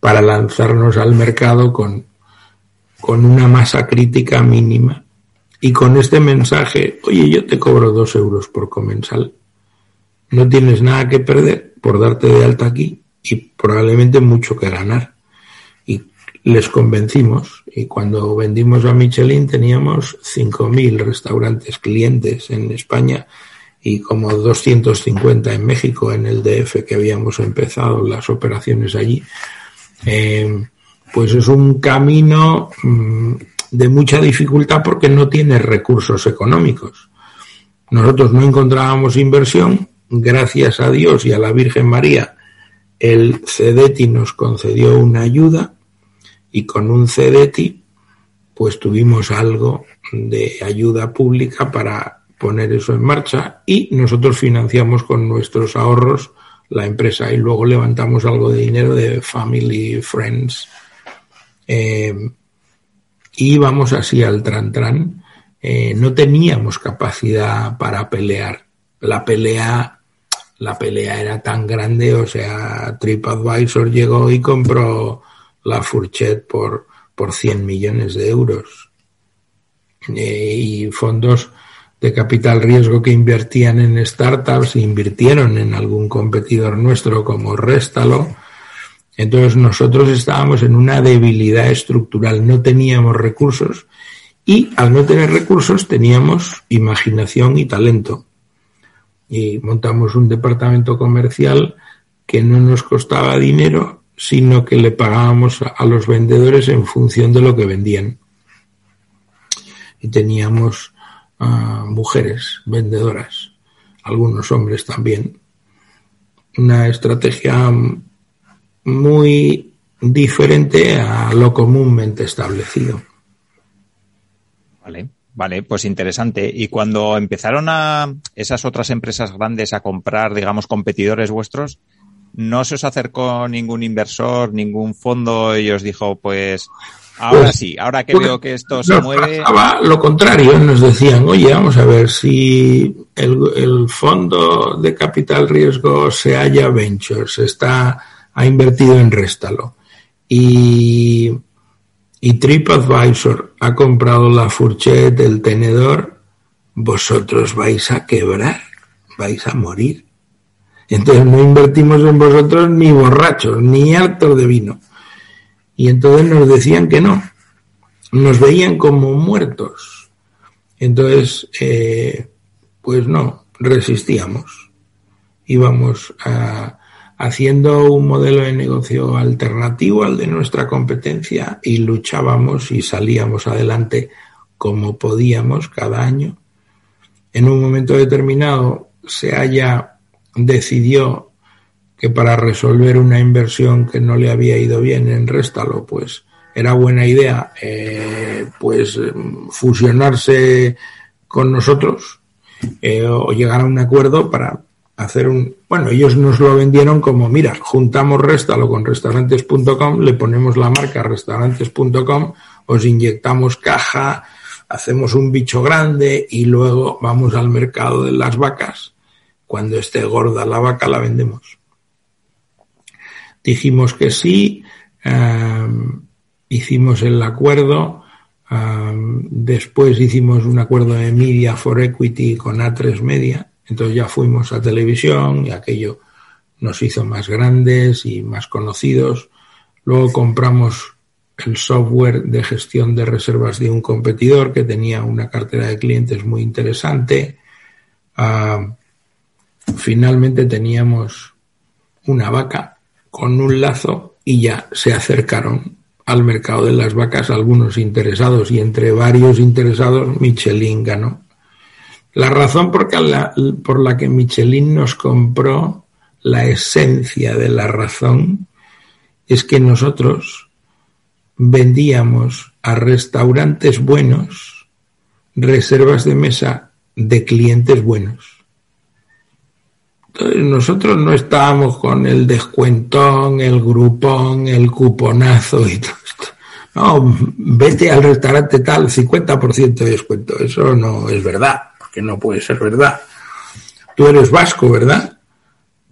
para lanzarnos al mercado con, con una masa crítica mínima y con este mensaje, oye, yo te cobro dos euros por comensal, no tienes nada que perder por darte de alta aquí y probablemente mucho que ganar. Les convencimos y cuando vendimos a Michelin teníamos 5.000 restaurantes clientes en España y como 250 en México, en el DF que habíamos empezado las operaciones allí. Eh, pues es un camino mm, de mucha dificultad porque no tiene recursos económicos. Nosotros no encontrábamos inversión, gracias a Dios y a la Virgen María, el CEDETI nos concedió una ayuda y con un CEDETI pues tuvimos algo de ayuda pública para poner eso en marcha y nosotros financiamos con nuestros ahorros la empresa y luego levantamos algo de dinero de Family Friends. Eh, y íbamos así al tran tran. Eh, no teníamos capacidad para pelear. La pelea, la pelea era tan grande, o sea, TripAdvisor llegó y compró la Fourchette por, por 100 millones de euros. Eh, y fondos de capital riesgo que invertían en startups invirtieron en algún competidor nuestro como Réstalo entonces nosotros estábamos en una debilidad estructural, no teníamos recursos y al no tener recursos teníamos imaginación y talento. Y montamos un departamento comercial que no nos costaba dinero, sino que le pagábamos a los vendedores en función de lo que vendían. Y teníamos ah, mujeres vendedoras, algunos hombres también. Una estrategia muy diferente a lo comúnmente establecido. Vale, vale, pues interesante. Y cuando empezaron a esas otras empresas grandes a comprar, digamos, competidores vuestros, ¿no se os acercó ningún inversor, ningún fondo y os dijo, pues, ahora pues, sí, ahora que veo que esto se mueve. Lo contrario, nos decían, oye, vamos a ver si el, el fondo de capital riesgo se halla Ventures, está ha invertido en Réstalo y, y TripAdvisor ha comprado la fourchette, el tenedor, vosotros vais a quebrar, vais a morir. Entonces no invertimos en vosotros ni borrachos, ni hartos de vino. Y entonces nos decían que no, nos veían como muertos. Entonces, eh, pues no, resistíamos. Íbamos a, haciendo un modelo de negocio alternativo al de nuestra competencia y luchábamos y salíamos adelante como podíamos cada año. En un momento determinado se haya decidió que para resolver una inversión que no le había ido bien en Réstalo, pues era buena idea eh, pues fusionarse con nosotros eh, o llegar a un acuerdo para hacer un... Bueno, ellos nos lo vendieron como, mira, juntamos Restalo con restaurantes.com, le ponemos la marca restaurantes.com, os inyectamos caja, hacemos un bicho grande y luego vamos al mercado de las vacas. Cuando esté gorda la vaca la vendemos. Dijimos que sí, em, hicimos el acuerdo, em, después hicimos un acuerdo de Media for Equity con A3 Media, entonces ya fuimos a televisión y aquello nos hizo más grandes y más conocidos. Luego compramos el software de gestión de reservas de un competidor que tenía una cartera de clientes muy interesante. Ah, finalmente teníamos una vaca con un lazo y ya se acercaron al mercado de las vacas algunos interesados y entre varios interesados Michelin ganó. La razón por la, que Michelin nos compró la esencia de la razón es que nosotros vendíamos a restaurantes buenos reservas de mesa de clientes buenos. Entonces nosotros no estábamos con el descuentón, el grupón, el cuponazo y todo esto. No, vete al restaurante tal, 50% de descuento. Eso no es verdad que no puede ser verdad. Tú eres vasco, ¿verdad?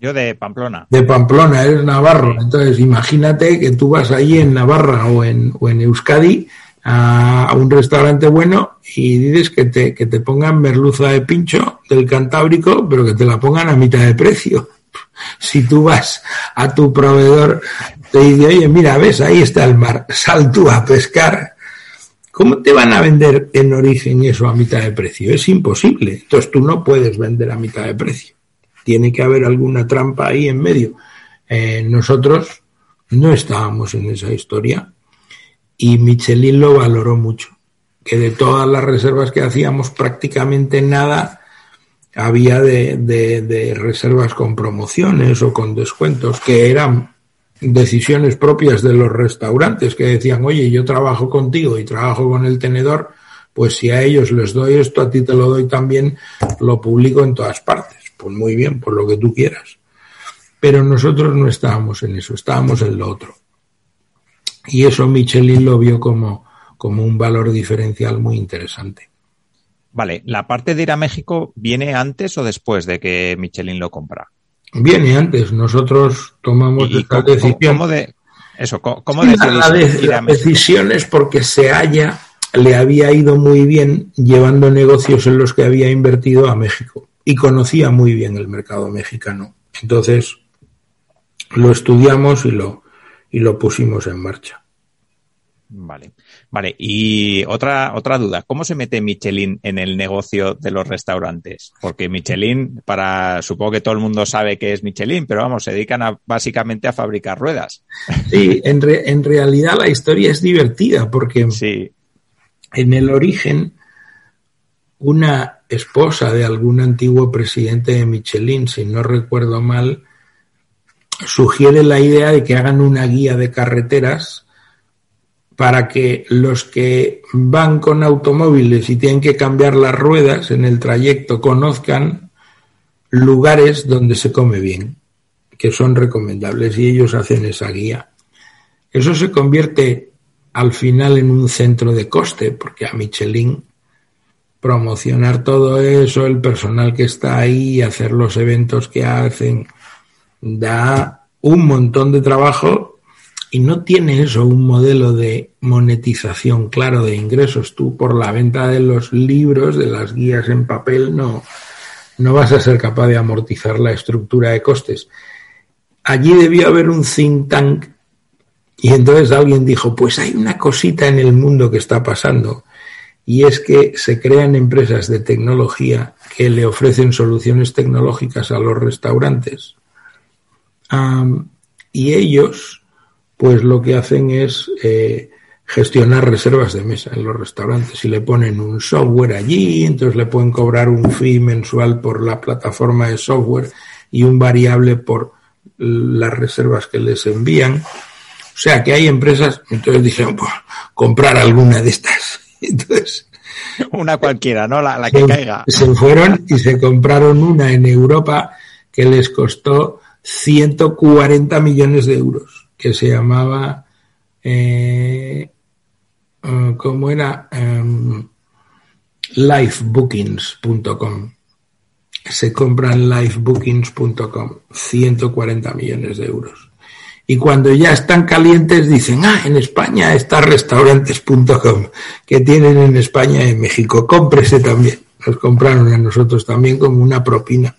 Yo de Pamplona. De Pamplona, eres navarro. Entonces, imagínate que tú vas allí en Navarra o en, o en Euskadi a, un restaurante bueno y dices que te, que te pongan merluza de pincho del Cantábrico, pero que te la pongan a mitad de precio. Si tú vas a tu proveedor, te dice, oye, mira, ves, ahí está el mar, sal tú a pescar ¿Cómo te van a vender en origen eso a mitad de precio? Es imposible. Entonces tú no puedes vender a mitad de precio. Tiene que haber alguna trampa ahí en medio. Eh, nosotros no estábamos en esa historia y Michelin lo valoró mucho. Que de todas las reservas que hacíamos, prácticamente nada había de, de reservas con promociones o con descuentos, que eran decisiones propias de los restaurantes que decían, oye, yo trabajo contigo y trabajo con el tenedor, pues si a ellos les doy esto, a ti te lo doy también, lo publico en todas partes. Pues muy bien, por lo que tú quieras. Pero nosotros no estábamos en eso, estábamos en lo otro. Y eso Michelin lo vio como, como un valor diferencial muy interesante. Vale, ¿la parte de ir a México viene antes o después de que Michelin lo compra? Viene antes, nosotros tomamos esta decisión. ¿Cómo de eso? ¿Cómo la, decisión es porque se haya, le había ido muy bien llevando negocios en los que había invertido a México y conocía muy bien el mercado mexicano. Entonces lo estudiamos y lo, y lo pusimos en marcha. Vale. Vale, y otra, otra duda, ¿cómo se mete Michelin en el negocio de los restaurantes? Porque Michelin, para, supongo que todo el mundo sabe que es Michelin, pero vamos, se dedican a, básicamente a fabricar ruedas. Sí, en, en realidad la historia es divertida porque sí. en el origen una esposa de algún antiguo presidente de Michelin, si no recuerdo mal, sugiere la idea de que hagan una guía de carreteras para que los que van con automóviles y tienen que cambiar las ruedas en el trayecto conozcan lugares donde se come bien, que son recomendables y ellos hacen esa guía. Eso se convierte al final en un centro de coste, porque a Michelin promocionar todo eso, el personal que está ahí, hacer los eventos que hacen, da un montón de trabajo y no tiene eso un modelo de monetización claro de ingresos. Tú por la venta de los libros, de las guías en papel, no, no vas a ser capaz de amortizar la estructura de costes. Allí debió haber un think tank y entonces alguien dijo, pues hay una cosita en el mundo que está pasando y es que se crean empresas de tecnología que le ofrecen soluciones tecnológicas a los restaurantes y ellos, pues lo que hacen es eh, gestionar reservas de mesa en los restaurantes y le ponen un software allí, entonces le pueden cobrar un fee mensual por la plataforma de software y un variable por las reservas que les envían. O sea que hay empresas, entonces dijeron, pues comprar alguna de estas. Entonces, una cualquiera, ¿no? La, que caiga. Se fueron y se compraron una en Europa que les costó 140 millones de euros, que se llamaba, eh, eh, ¿cómo era? Um, livebookings.com. Se compran livebookings.com, 140 millones de euros. Y cuando ya están calientes dicen, ah, en España está restaurantes.com, que tienen en España y en México, cómprese también. Nos compraron a nosotros también como una propina.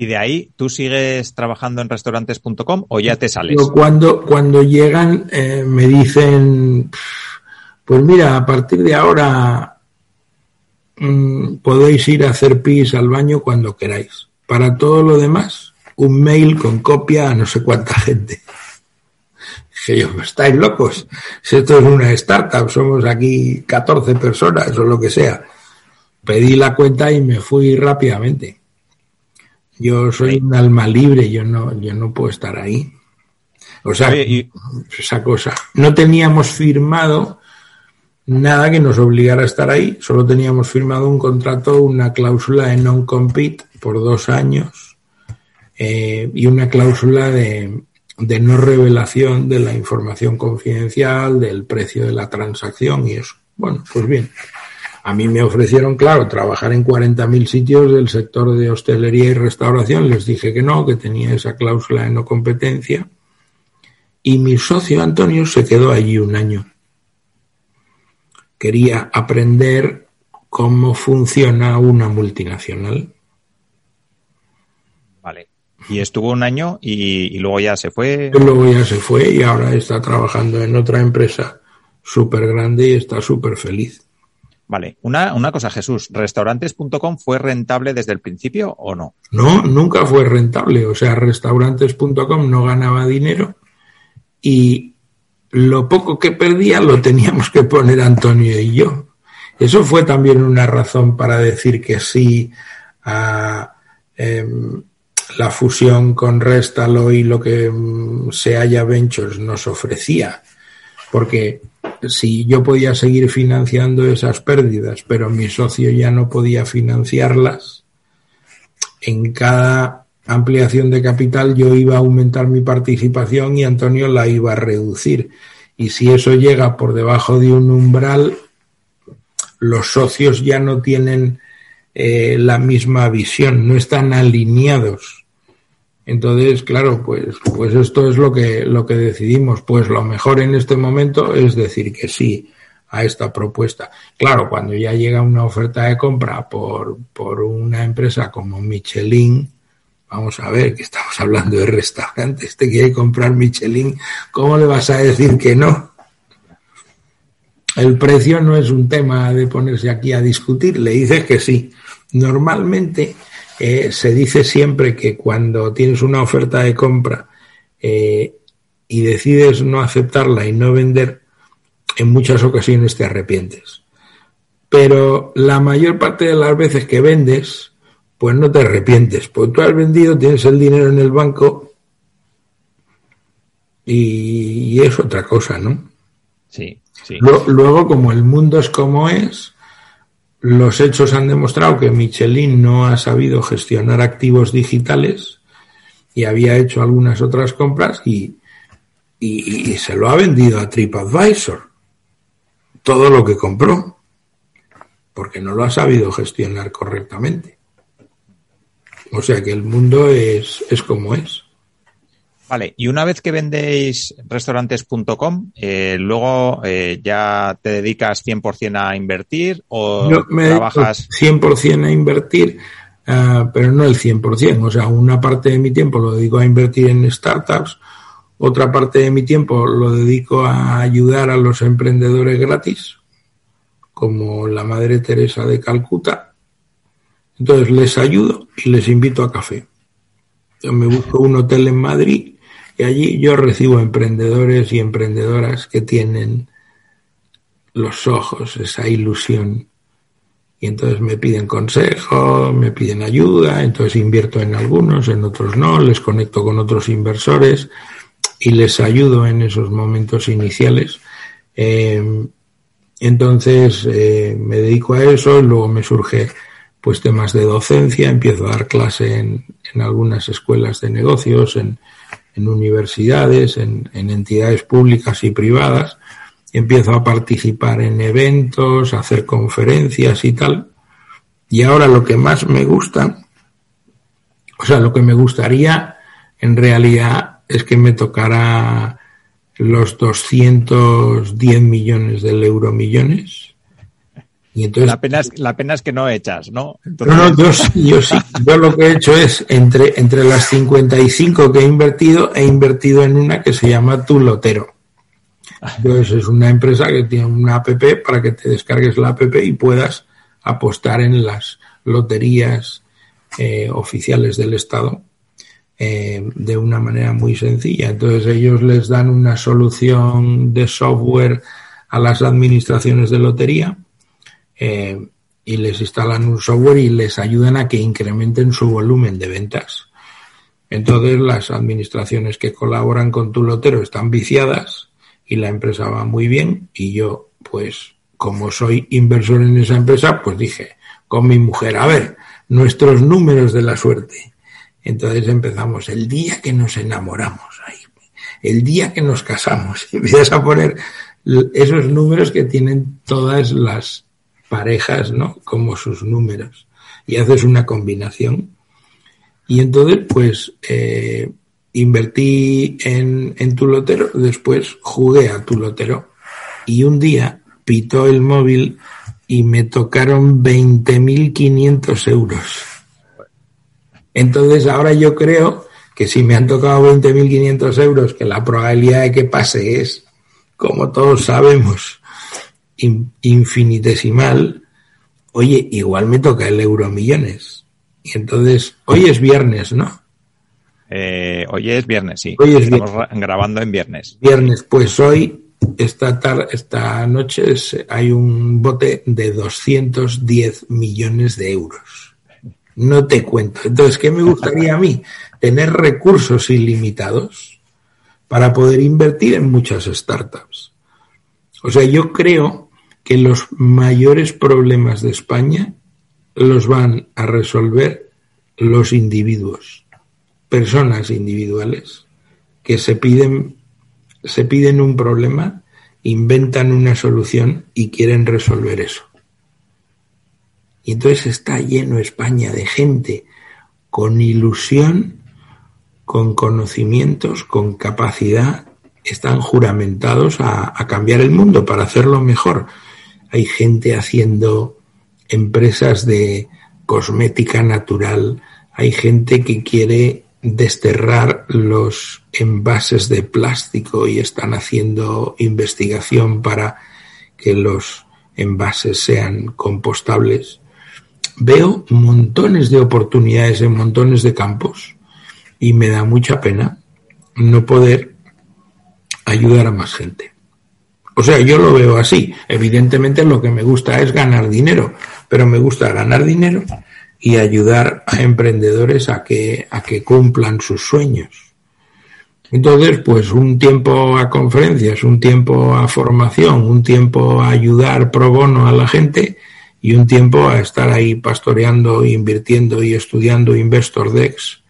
¿Y de ahí tú sigues trabajando en restaurantes.com o ya te sales? cuando, cuando llegan eh, me dicen, pues mira, a partir de ahora mm, podéis ir a hacer pis al baño cuando queráis. Para todo lo demás, un mail con copia a no sé cuánta gente. Que yo, estáis locos. Si esto es una startup, somos aquí 14 personas o lo que sea. Pedí la cuenta y me fui rápidamente. Yo soy un alma libre, yo no, yo no puedo estar ahí. O sea, esa cosa. No teníamos firmado nada que nos obligara a estar ahí, solo teníamos firmado un contrato, una cláusula de non-compete por dos años eh, y una cláusula de, de no revelación de la información confidencial, del precio de la transacción y eso. Bueno, pues bien, a mí me ofrecieron, claro, trabajar en 40.000 sitios del sector de hostelería y restauración. Les dije que no, que tenía esa cláusula de no competencia. Y mi socio Antonio se quedó allí un año. Quería aprender cómo funciona una multinacional. Vale. Y estuvo un año y, luego ya se fue. Y luego ya se fue y ahora está trabajando en otra empresa súper grande y está súper feliz. Vale, una, una cosa, Jesús, ¿restaurantes.com fue rentable desde el principio o no? No, nunca fue rentable. O sea, restaurantes.com no ganaba dinero y lo poco que perdía lo teníamos que poner Antonio y yo. Eso fue también una razón para decir que sí a em, la fusión con Restalo y lo que mm, se haya Ventures nos ofrecía. Porque si yo podía seguir financiando esas pérdidas, pero mi socio ya no podía financiarlas, en cada ampliación de capital yo iba a aumentar mi participación y Antonio la iba a reducir. Y si eso llega por debajo de un umbral, los socios ya no tienen eh, la misma visión, no están alineados. Entonces, claro, pues, pues esto es lo que, lo que decidimos. Pues lo mejor en este momento es decir que sí a esta propuesta. Claro, cuando ya llega una oferta de compra por, por una empresa como Michelin, vamos a ver que estamos hablando de restaurantes, te quiere comprar Michelin, ¿cómo le vas a decir que no? El precio no es un tema de ponerse aquí a discutir, le dices que sí. Normalmente eh, se dice siempre que cuando tienes una oferta de compra eh, y decides no aceptarla y no vender, en muchas ocasiones te arrepientes. Pero la mayor parte de las veces que vendes, pues no te arrepientes, porque tú has vendido, tienes el dinero en el banco y, es otra cosa, ¿no? Sí, sí. Luego, como el mundo es como es, los hechos han demostrado que Michelin no ha sabido gestionar activos digitales y había hecho algunas otras compras y, y, se lo ha vendido a TripAdvisor. Todo lo que compró. Porque no lo ha sabido gestionar correctamente. O sea que el mundo es, es como es. Vale, y una vez que vendéis restaurantes.com, eh, luego eh, ya te dedicas 100% a invertir o Yo me trabajas 100% a invertir, uh, pero no el 100%, o sea, una parte de mi tiempo lo dedico a invertir en startups, otra parte de mi tiempo lo dedico a ayudar a los emprendedores gratis, como la Madre Teresa de Calcuta. Entonces les ayudo y les invito a café. Yo me busco un hotel en Madrid y allí yo recibo emprendedores y emprendedoras que tienen los ojos, esa ilusión. Y entonces me piden consejo, me piden ayuda, entonces invierto en algunos, en otros no, les conecto con otros inversores y les ayudo en esos momentos iniciales. Eh, entonces eh, me dedico a eso, luego me surge pues temas de docencia, empiezo a dar clase en, en algunas escuelas de negocios, en, en universidades, en, en, entidades públicas y privadas, empiezo a participar en eventos, a hacer conferencias y tal. Y ahora lo que más me gusta, o sea, lo que me gustaría en realidad es que me tocara los 210 millones del euro millones. Y entonces, la, pena es, la pena es que no echas, ¿no? Entonces... No, no, yo, yo sí. Yo lo que he hecho es, entre, entre las 55 que he invertido, he invertido en una que se llama Tu Lotero. Entonces es una empresa que tiene una app para que te descargues la app y puedas apostar en las loterías eh, oficiales del Estado eh, de una manera muy sencilla. Entonces ellos les dan una solución de software a las administraciones de lotería eh, y les instalan un software y les ayudan a que incrementen su volumen de ventas. Entonces las administraciones que colaboran con tu lotero están viciadas y la empresa va muy bien y yo pues como soy inversor en esa empresa pues dije con mi mujer a ver nuestros números de la suerte entonces empezamos el día que nos enamoramos, ahí, el día que nos casamos, y empiezas a poner esos números que tienen todas las parejas, ¿no? Como sus números. Y haces una combinación. Y entonces, pues, eh, invertí en, en tu lotero, después jugué a tu lotero y un día pitó el móvil y me tocaron 20.500 euros. Entonces ahora yo creo que si me han tocado 20.500 euros, que la probabilidad de que pase es, como todos sabemos, infinitesimal, oye, igual me toca el euro millones. Y entonces, hoy es viernes, ¿no? Eh, hoy es viernes, sí. Hoy es Estamos viernes. grabando en viernes. Viernes, pues hoy, esta, tarde, esta noche, hay un bote de 210 millones de euros no te cuento. Entonces, ¿qué me gustaría a mí? Tener recursos ilimitados para poder invertir en muchas startups. O sea, yo creo que los mayores problemas de España los van a resolver los individuos, personas individuales que se piden, un problema, inventan una solución y quieren resolver eso. Y entonces está lleno España de gente con ilusión, con conocimientos, con capacidad, están juramentados a, cambiar el mundo para hacerlo mejor. Hay gente haciendo empresas de cosmética natural, hay gente que quiere desterrar los envases de plástico y están haciendo investigación para que los envases sean compostables veo montones de oportunidades en montones de campos y me da mucha pena no poder ayudar a más gente. O sea, yo lo veo así. Evidentemente lo que me gusta es ganar dinero, pero me gusta ganar dinero y ayudar a emprendedores a que, a que cumplan sus sueños. Entonces, pues un tiempo a conferencias, un tiempo a formación, un tiempo a ayudar pro bono a la gente y un tiempo a estar ahí pastoreando, invirtiendo y estudiando Investor Dex.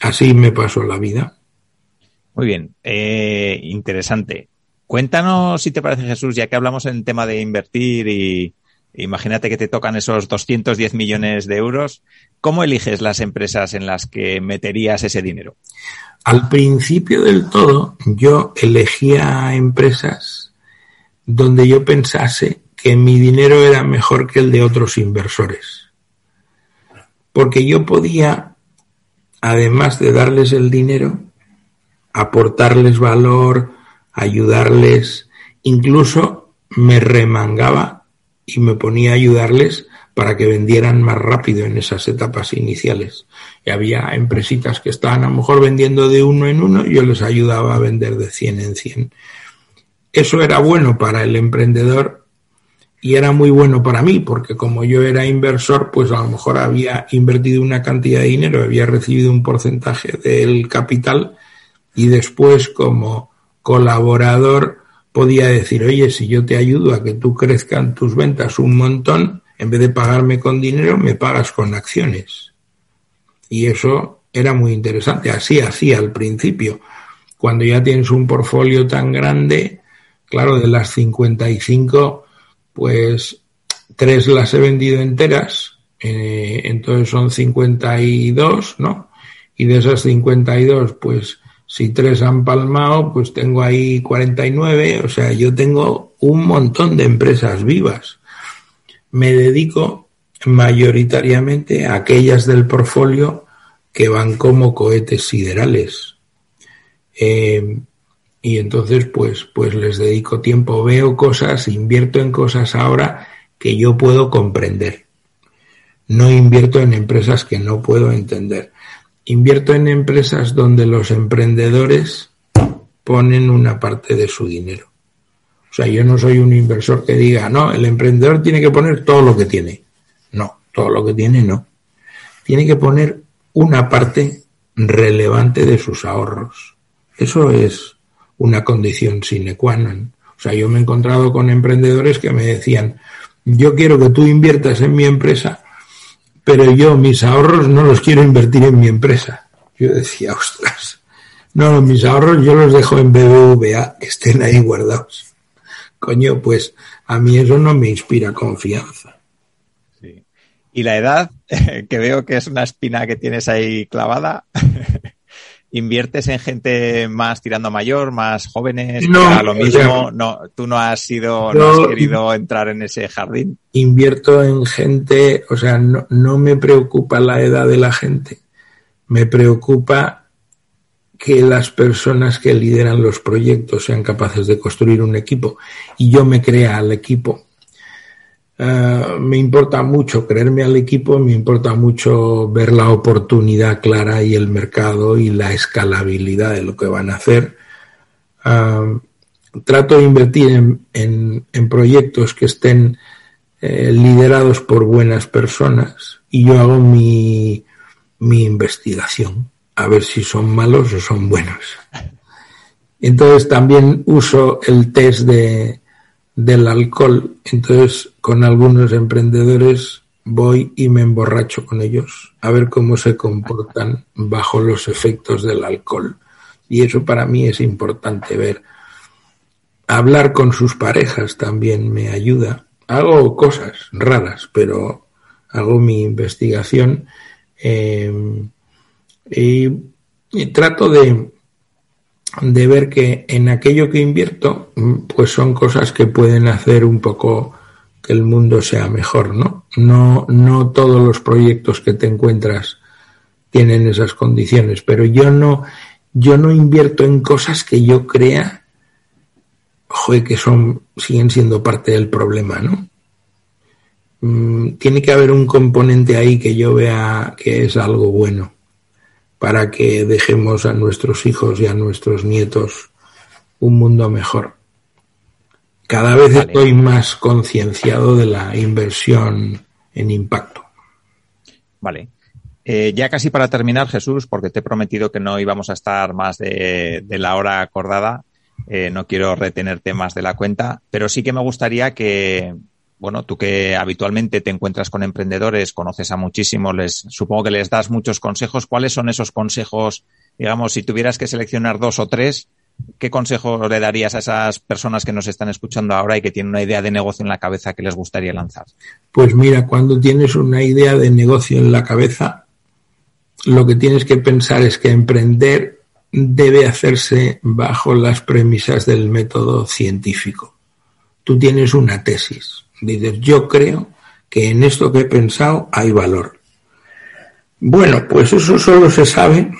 Así me pasó la vida. Muy bien, eh, interesante. Cuéntanos, si te parece Jesús, ya que hablamos en tema de invertir y imagínate que te tocan esos 210 millones de euros, ¿cómo eliges las empresas en las que meterías ese dinero? Al principio del todo, yo elegía empresas donde yo pensase que mi dinero era mejor que el de otros inversores. Porque yo podía, además de darles el dinero, aportarles valor, ayudarles, incluso me remangaba y me ponía a ayudarles para que vendieran más rápido en esas etapas iniciales. Y había empresitas que estaban a lo mejor vendiendo de uno en uno yo les ayudaba a vender de 100 en 100. Eso era bueno para el emprendedor y era muy bueno para mí, porque como yo era inversor, pues a lo mejor había invertido una cantidad de dinero, había recibido un porcentaje del capital y después como colaborador podía decir, oye, si yo te ayudo a que tú crezcan tus ventas un montón, en vez de pagarme con dinero, me pagas con acciones. Y eso era muy interesante. Así hacía al principio. Cuando ya tienes un portfolio tan grande, claro, de las 55, pues tres las he vendido enteras, eh, entonces son 52, ¿no? Y de esas 52, pues si tres han palmado, pues tengo ahí 49, o sea, yo tengo un montón de empresas vivas. Me dedico mayoritariamente a aquellas del portfolio que van como cohetes siderales. Eh, y entonces, pues, pues les dedico tiempo, veo cosas, invierto en cosas ahora que yo puedo comprender. No invierto en empresas que no puedo entender invierto en empresas donde los emprendedores ponen una parte de su dinero. O sea, yo no soy un inversor que diga, no, el emprendedor tiene que poner todo lo que tiene. No, todo lo que tiene no. Tiene que poner una parte relevante de sus ahorros. Eso es una condición sine qua non. O sea, yo me he encontrado con emprendedores que me decían, yo quiero que tú inviertas en mi empresa pero yo mis ahorros no los quiero invertir en mi empresa. Yo decía, ostras, no, mis ahorros yo los dejo en BBVA, que estén ahí guardados. Coño, pues a mí eso no me inspira confianza. Sí. Y la edad, que veo que es una espina que tienes ahí clavada, inviertes en gente más tirando mayor, más jóvenes, no, lo mismo, no, tú no has sido, no has querido entrar en ese jardín. Invierto en gente, o sea, no, no me preocupa la edad de la gente, me preocupa que las personas que lideran los proyectos sean capaces de construir un equipo. Y yo me crea al equipo eh, me importa mucho creerme al equipo, me importa mucho ver la oportunidad clara y el mercado y la escalabilidad de lo que van a hacer. Eh, trato de invertir en, proyectos que estén eh, liderados por buenas personas y yo hago mi, mi investigación a ver si son malos o son buenos. Entonces también uso el test de, del alcohol. Entonces, con algunos emprendedores voy y me emborracho con ellos a ver cómo se comportan bajo los efectos del alcohol. Y eso para mí es importante ver. Hablar con sus parejas también me ayuda. Hago cosas raras, pero hago mi investigación eh, y trato de, de ver que en aquello que invierto, mm, pues son cosas que pueden hacer un poco que el mundo sea mejor, ¿no? No, no todos los proyectos que te encuentras tienen esas condiciones, pero yo no, yo no invierto en cosas que yo crea, que son, siguen siendo parte del problema, ¿no? Mm, tiene que haber un componente ahí que yo vea que es algo bueno para que dejemos a nuestros hijos y a nuestros nietos un mundo mejor. Cada vez estoy más concienciado de la inversión en impacto. Vale. Eh, ya casi para terminar, Jesús, porque te he prometido que no íbamos a estar más de, la hora acordada, eh, no quiero retenerte más de la cuenta, pero sí que me gustaría que, bueno, tú que habitualmente te encuentras con emprendedores, conoces a muchísimos, les, supongo que les das muchos consejos. ¿Cuáles son esos consejos? Digamos, si tuvieras que seleccionar dos o tres, ¿qué consejo le darías a esas personas que nos están escuchando ahora y que tienen una idea de negocio en la cabeza que les gustaría lanzar? Pues mira, cuando tienes una idea de negocio en la cabeza, lo que tienes que pensar es que emprender debe hacerse bajo las premisas del método científico. Tú tienes una tesis, Dices, yo creo que en esto que he pensado hay valor. Bueno, pues eso solo se sabe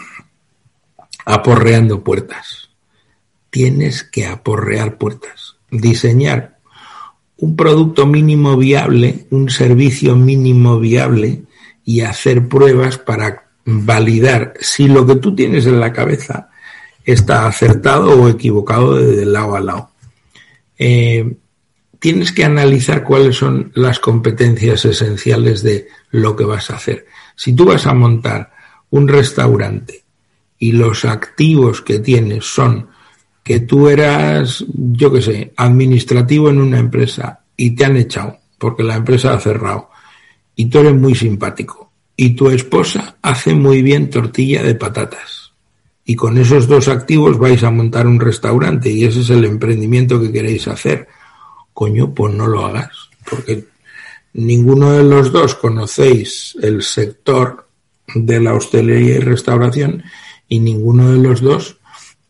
aporreando puertas. Tienes que aporrear puertas, diseñar un producto mínimo viable, un servicio mínimo viable y hacer pruebas para validar si lo que tú tienes en la cabeza está acertado o equivocado de lado a lado. Eh, tienes que analizar cuáles son las competencias esenciales de lo que vas a hacer. Si tú vas a montar un restaurante y los activos que tienes son que tú eras, yo qué sé, administrativo en una empresa y te han echado porque la empresa ha cerrado y tú eres muy simpático y tu esposa hace muy bien tortilla de patatas y con esos dos activos vais a montar un restaurante y ese es el emprendimiento que queréis hacer. Coño, pues no lo hagas porque ninguno de los dos conocéis el sector de la hostelería y restauración y ninguno de los dos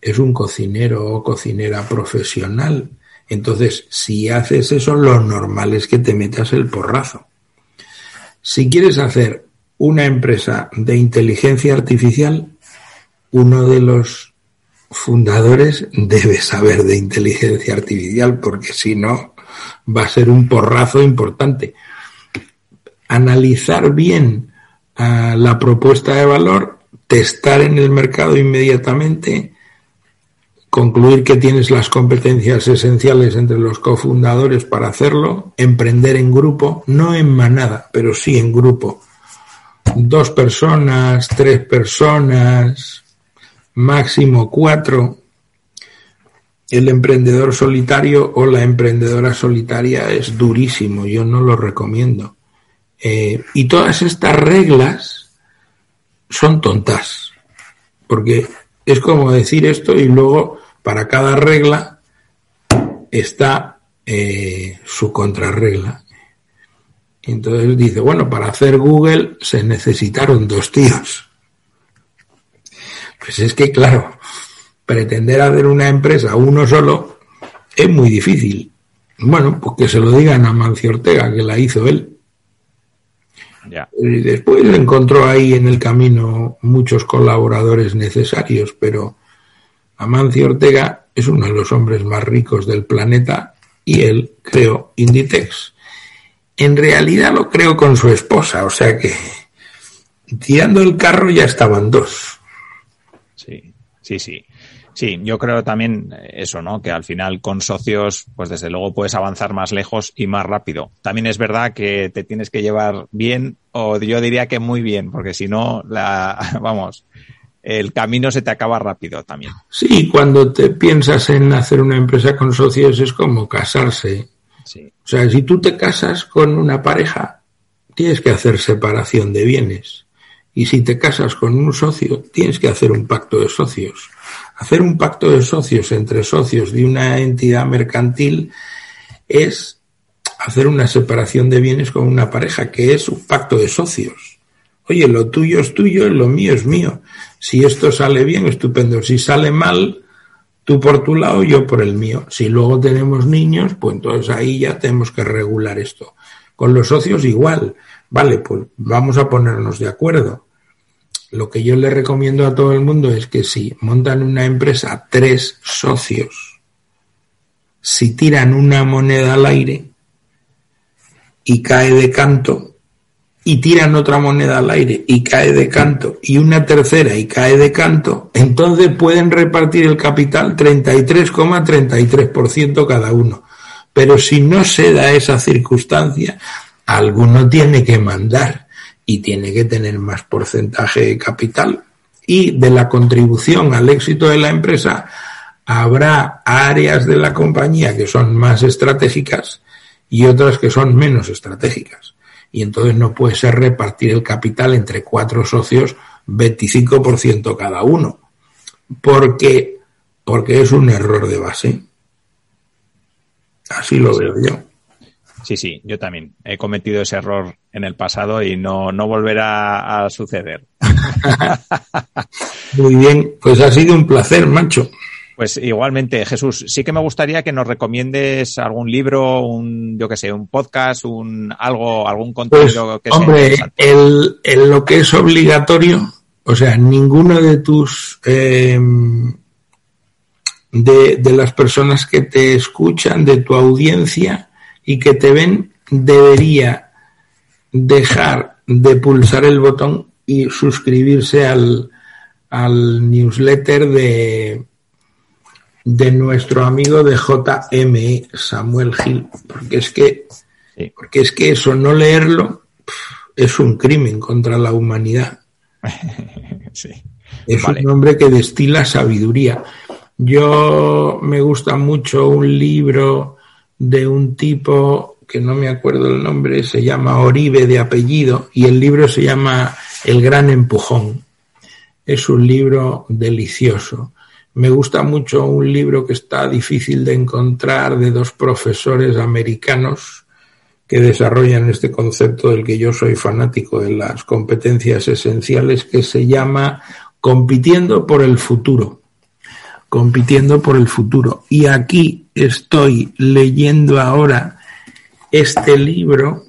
es un cocinero o cocinera profesional. Entonces, si haces eso, lo normal es que te metas el porrazo. Si quieres hacer una empresa de inteligencia artificial, uno de los fundadores debe saber de inteligencia artificial, porque si no, va a ser un porrazo importante. Analizar bien ah, la propuesta de valor testar en el mercado inmediatamente, concluir que tienes las competencias esenciales entre los cofundadores para hacerlo, emprender en grupo, no en manada, pero sí en grupo. Dos personas, tres personas, máximo cuatro. El emprendedor solitario o la emprendedora solitaria es durísimo, yo no lo recomiendo. Eh, y todas estas reglas son tontas, porque es como decir esto y luego para cada regla está eh, su contrarregla. Entonces dice, bueno, para hacer Google se necesitaron dos tíos. Pues es que, claro, pretender hacer una empresa uno solo es muy difícil. Bueno, pues que se lo digan a Mancio Ortega, que la hizo él. Y después encontró ahí en el camino muchos colaboradores necesarios, pero Amancio Ortega es uno de los hombres más ricos del planeta y él creó Inditex. En realidad lo creó con su esposa, o sea que tirando el carro ya estaban dos. Sí, sí, sí. Sí, yo creo también eso, ¿no? Que al final con socios, pues desde luego puedes avanzar más lejos y más rápido. También es verdad que te tienes que llevar bien, o yo diría que muy bien, porque si no, la, vamos, el camino se te acaba rápido también. Sí, cuando te piensas en hacer una empresa con socios es como casarse. Sí. O sea, si tú te casas con una pareja, tienes que hacer separación de bienes. Y si te casas con un socio, tienes que hacer un pacto de socios. Hacer un pacto de socios entre socios de una entidad mercantil es hacer una separación de bienes con una pareja, que es un pacto de socios. Oye, lo tuyo es tuyo lo mío es mío. Si esto sale bien, estupendo. Si sale mal, tú por tu lado, yo por el mío. Si luego tenemos niños, pues entonces ahí ya tenemos que regular esto. Con los socios igual. Vale, pues vamos a ponernos de acuerdo. Lo que yo le recomiendo a todo el mundo es que si montan una empresa tres socios, si tiran una moneda al aire y cae de canto, y tiran otra moneda al aire y cae de canto, y una tercera y cae de canto, entonces pueden repartir el capital 33,33% cada uno. Pero si no se da esa circunstancia, alguno tiene que mandar y tiene que tener más porcentaje de capital. Y de la contribución al éxito de la empresa habrá áreas de la compañía que son más estratégicas y otras que son menos estratégicas. Y entonces no puede ser repartir el capital entre cuatro socios 25% cada uno. Porque, porque es un error de base. Así lo veo yo. Sí, sí, yo también he cometido ese error en el pasado y no, no volverá a suceder. Muy bien, pues ha sido un placer, macho. Pues igualmente, Jesús, sí que me gustaría que nos recomiendes algún libro, un, yo que sé, un podcast, un algo, algún contenido pues, que hombre, el, el, lo que es obligatorio, o sea, ninguno de tus em, de, de las personas que te escuchan, de tu audiencia, y que te ven debería dejar de pulsar el botón y suscribirse al, al newsletter de, de nuestro amigo de JM, Samuel Gil, porque es que, porque es que eso, no leerlo, es un crimen contra la humanidad. Es un hombre que destila sabiduría. Yo me gusta mucho un libro de un tipo que no me acuerdo el nombre, se llama Oribe de apellido, y el libro se llama El Gran Empujón. Es un libro delicioso. Me gusta mucho un libro que está difícil de encontrar de dos profesores americanos que desarrollan este concepto del que yo soy fanático de las competencias esenciales que se llama Compitiendo por el futuro. Compitiendo por el futuro. Y aquí estoy leyendo ahora este libro.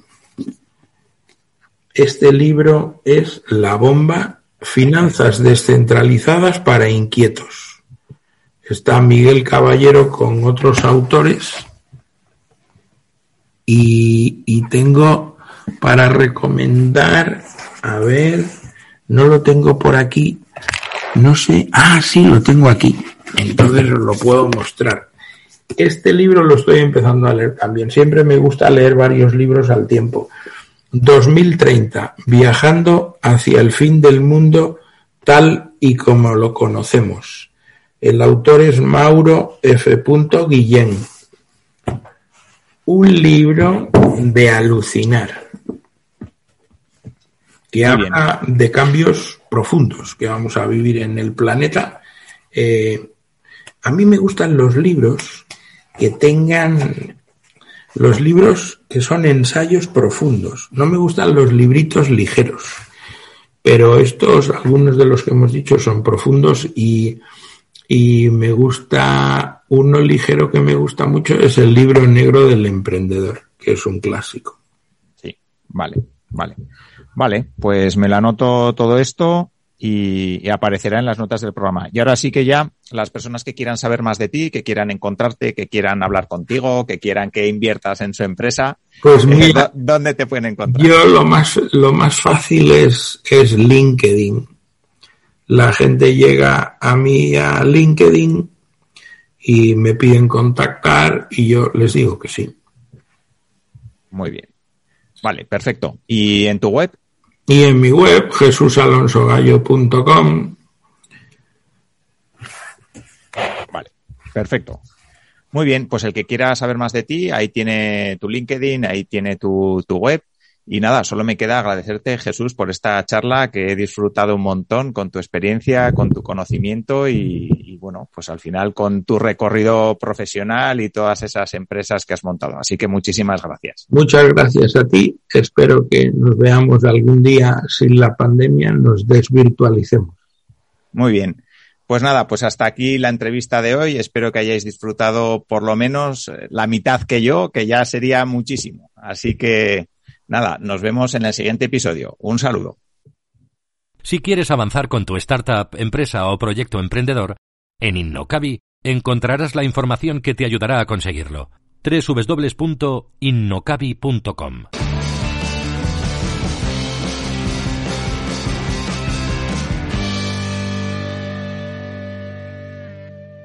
Este libro es La bomba, finanzas descentralizadas para inquietos. Está Miguel Caballero con otros autores y, tengo para recomendar, a ver, no lo tengo por aquí, no sé, ah, sí, lo tengo aquí, entonces lo puedo mostrar. Este libro lo estoy empezando a leer también, siempre me gusta leer varios libros al tiempo. 2030, viajando hacia el fin del mundo tal y como lo conocemos. El autor es Mauro F. Guillén un libro de alucinar que habla de cambios profundos que vamos a vivir en el planeta. Eh, a mí me gustan los libros que tengan los libros que son ensayos profundos. No me gustan los libritos ligeros, pero estos, algunos de los que hemos dicho, son profundos y, y me gusta uno ligero que me gusta mucho es el libro negro del emprendedor, que es un clásico. Sí, vale, vale. Vale, pues me la anoto todo esto y, aparecerá en las notas del programa. Y ahora sí que ya las personas que quieran saber más de ti, que quieran encontrarte, que quieran hablar contigo, que quieran que inviertas en su empresa, pues mira, ¿dónde te pueden encontrar? Yo lo más, lo más fácil es, es LinkedIn. La gente llega a mí a LinkedIn y me piden contactar y yo les digo que sí. Muy bien. Vale, perfecto. ¿Y en tu web? Y en mi web, jesusalonsogallo.com. Vale, perfecto. Muy bien, pues el que quiera saber más de ti, ahí tiene tu LinkedIn, ahí tiene tu, tu web y nada, solo me queda agradecerte, Jesús, por esta charla que he disfrutado un montón con tu experiencia, con tu conocimiento y, bueno, pues al final con tu recorrido profesional y todas esas empresas que has montado. Así que muchísimas gracias. Muchas gracias a ti. Espero que nos veamos algún día sin la pandemia, nos desvirtualicemos. Muy bien. Pues nada, pues hasta aquí la entrevista de hoy. Espero que hayáis disfrutado por lo menos la mitad que yo, que ya sería muchísimo. Así que Nada, nos vemos en el siguiente episodio. Un saludo. Si quieres avanzar con tu startup, empresa o proyecto emprendedor, en Innocabi encontrarás la información que te ayudará a conseguirlo. www.innocabi.com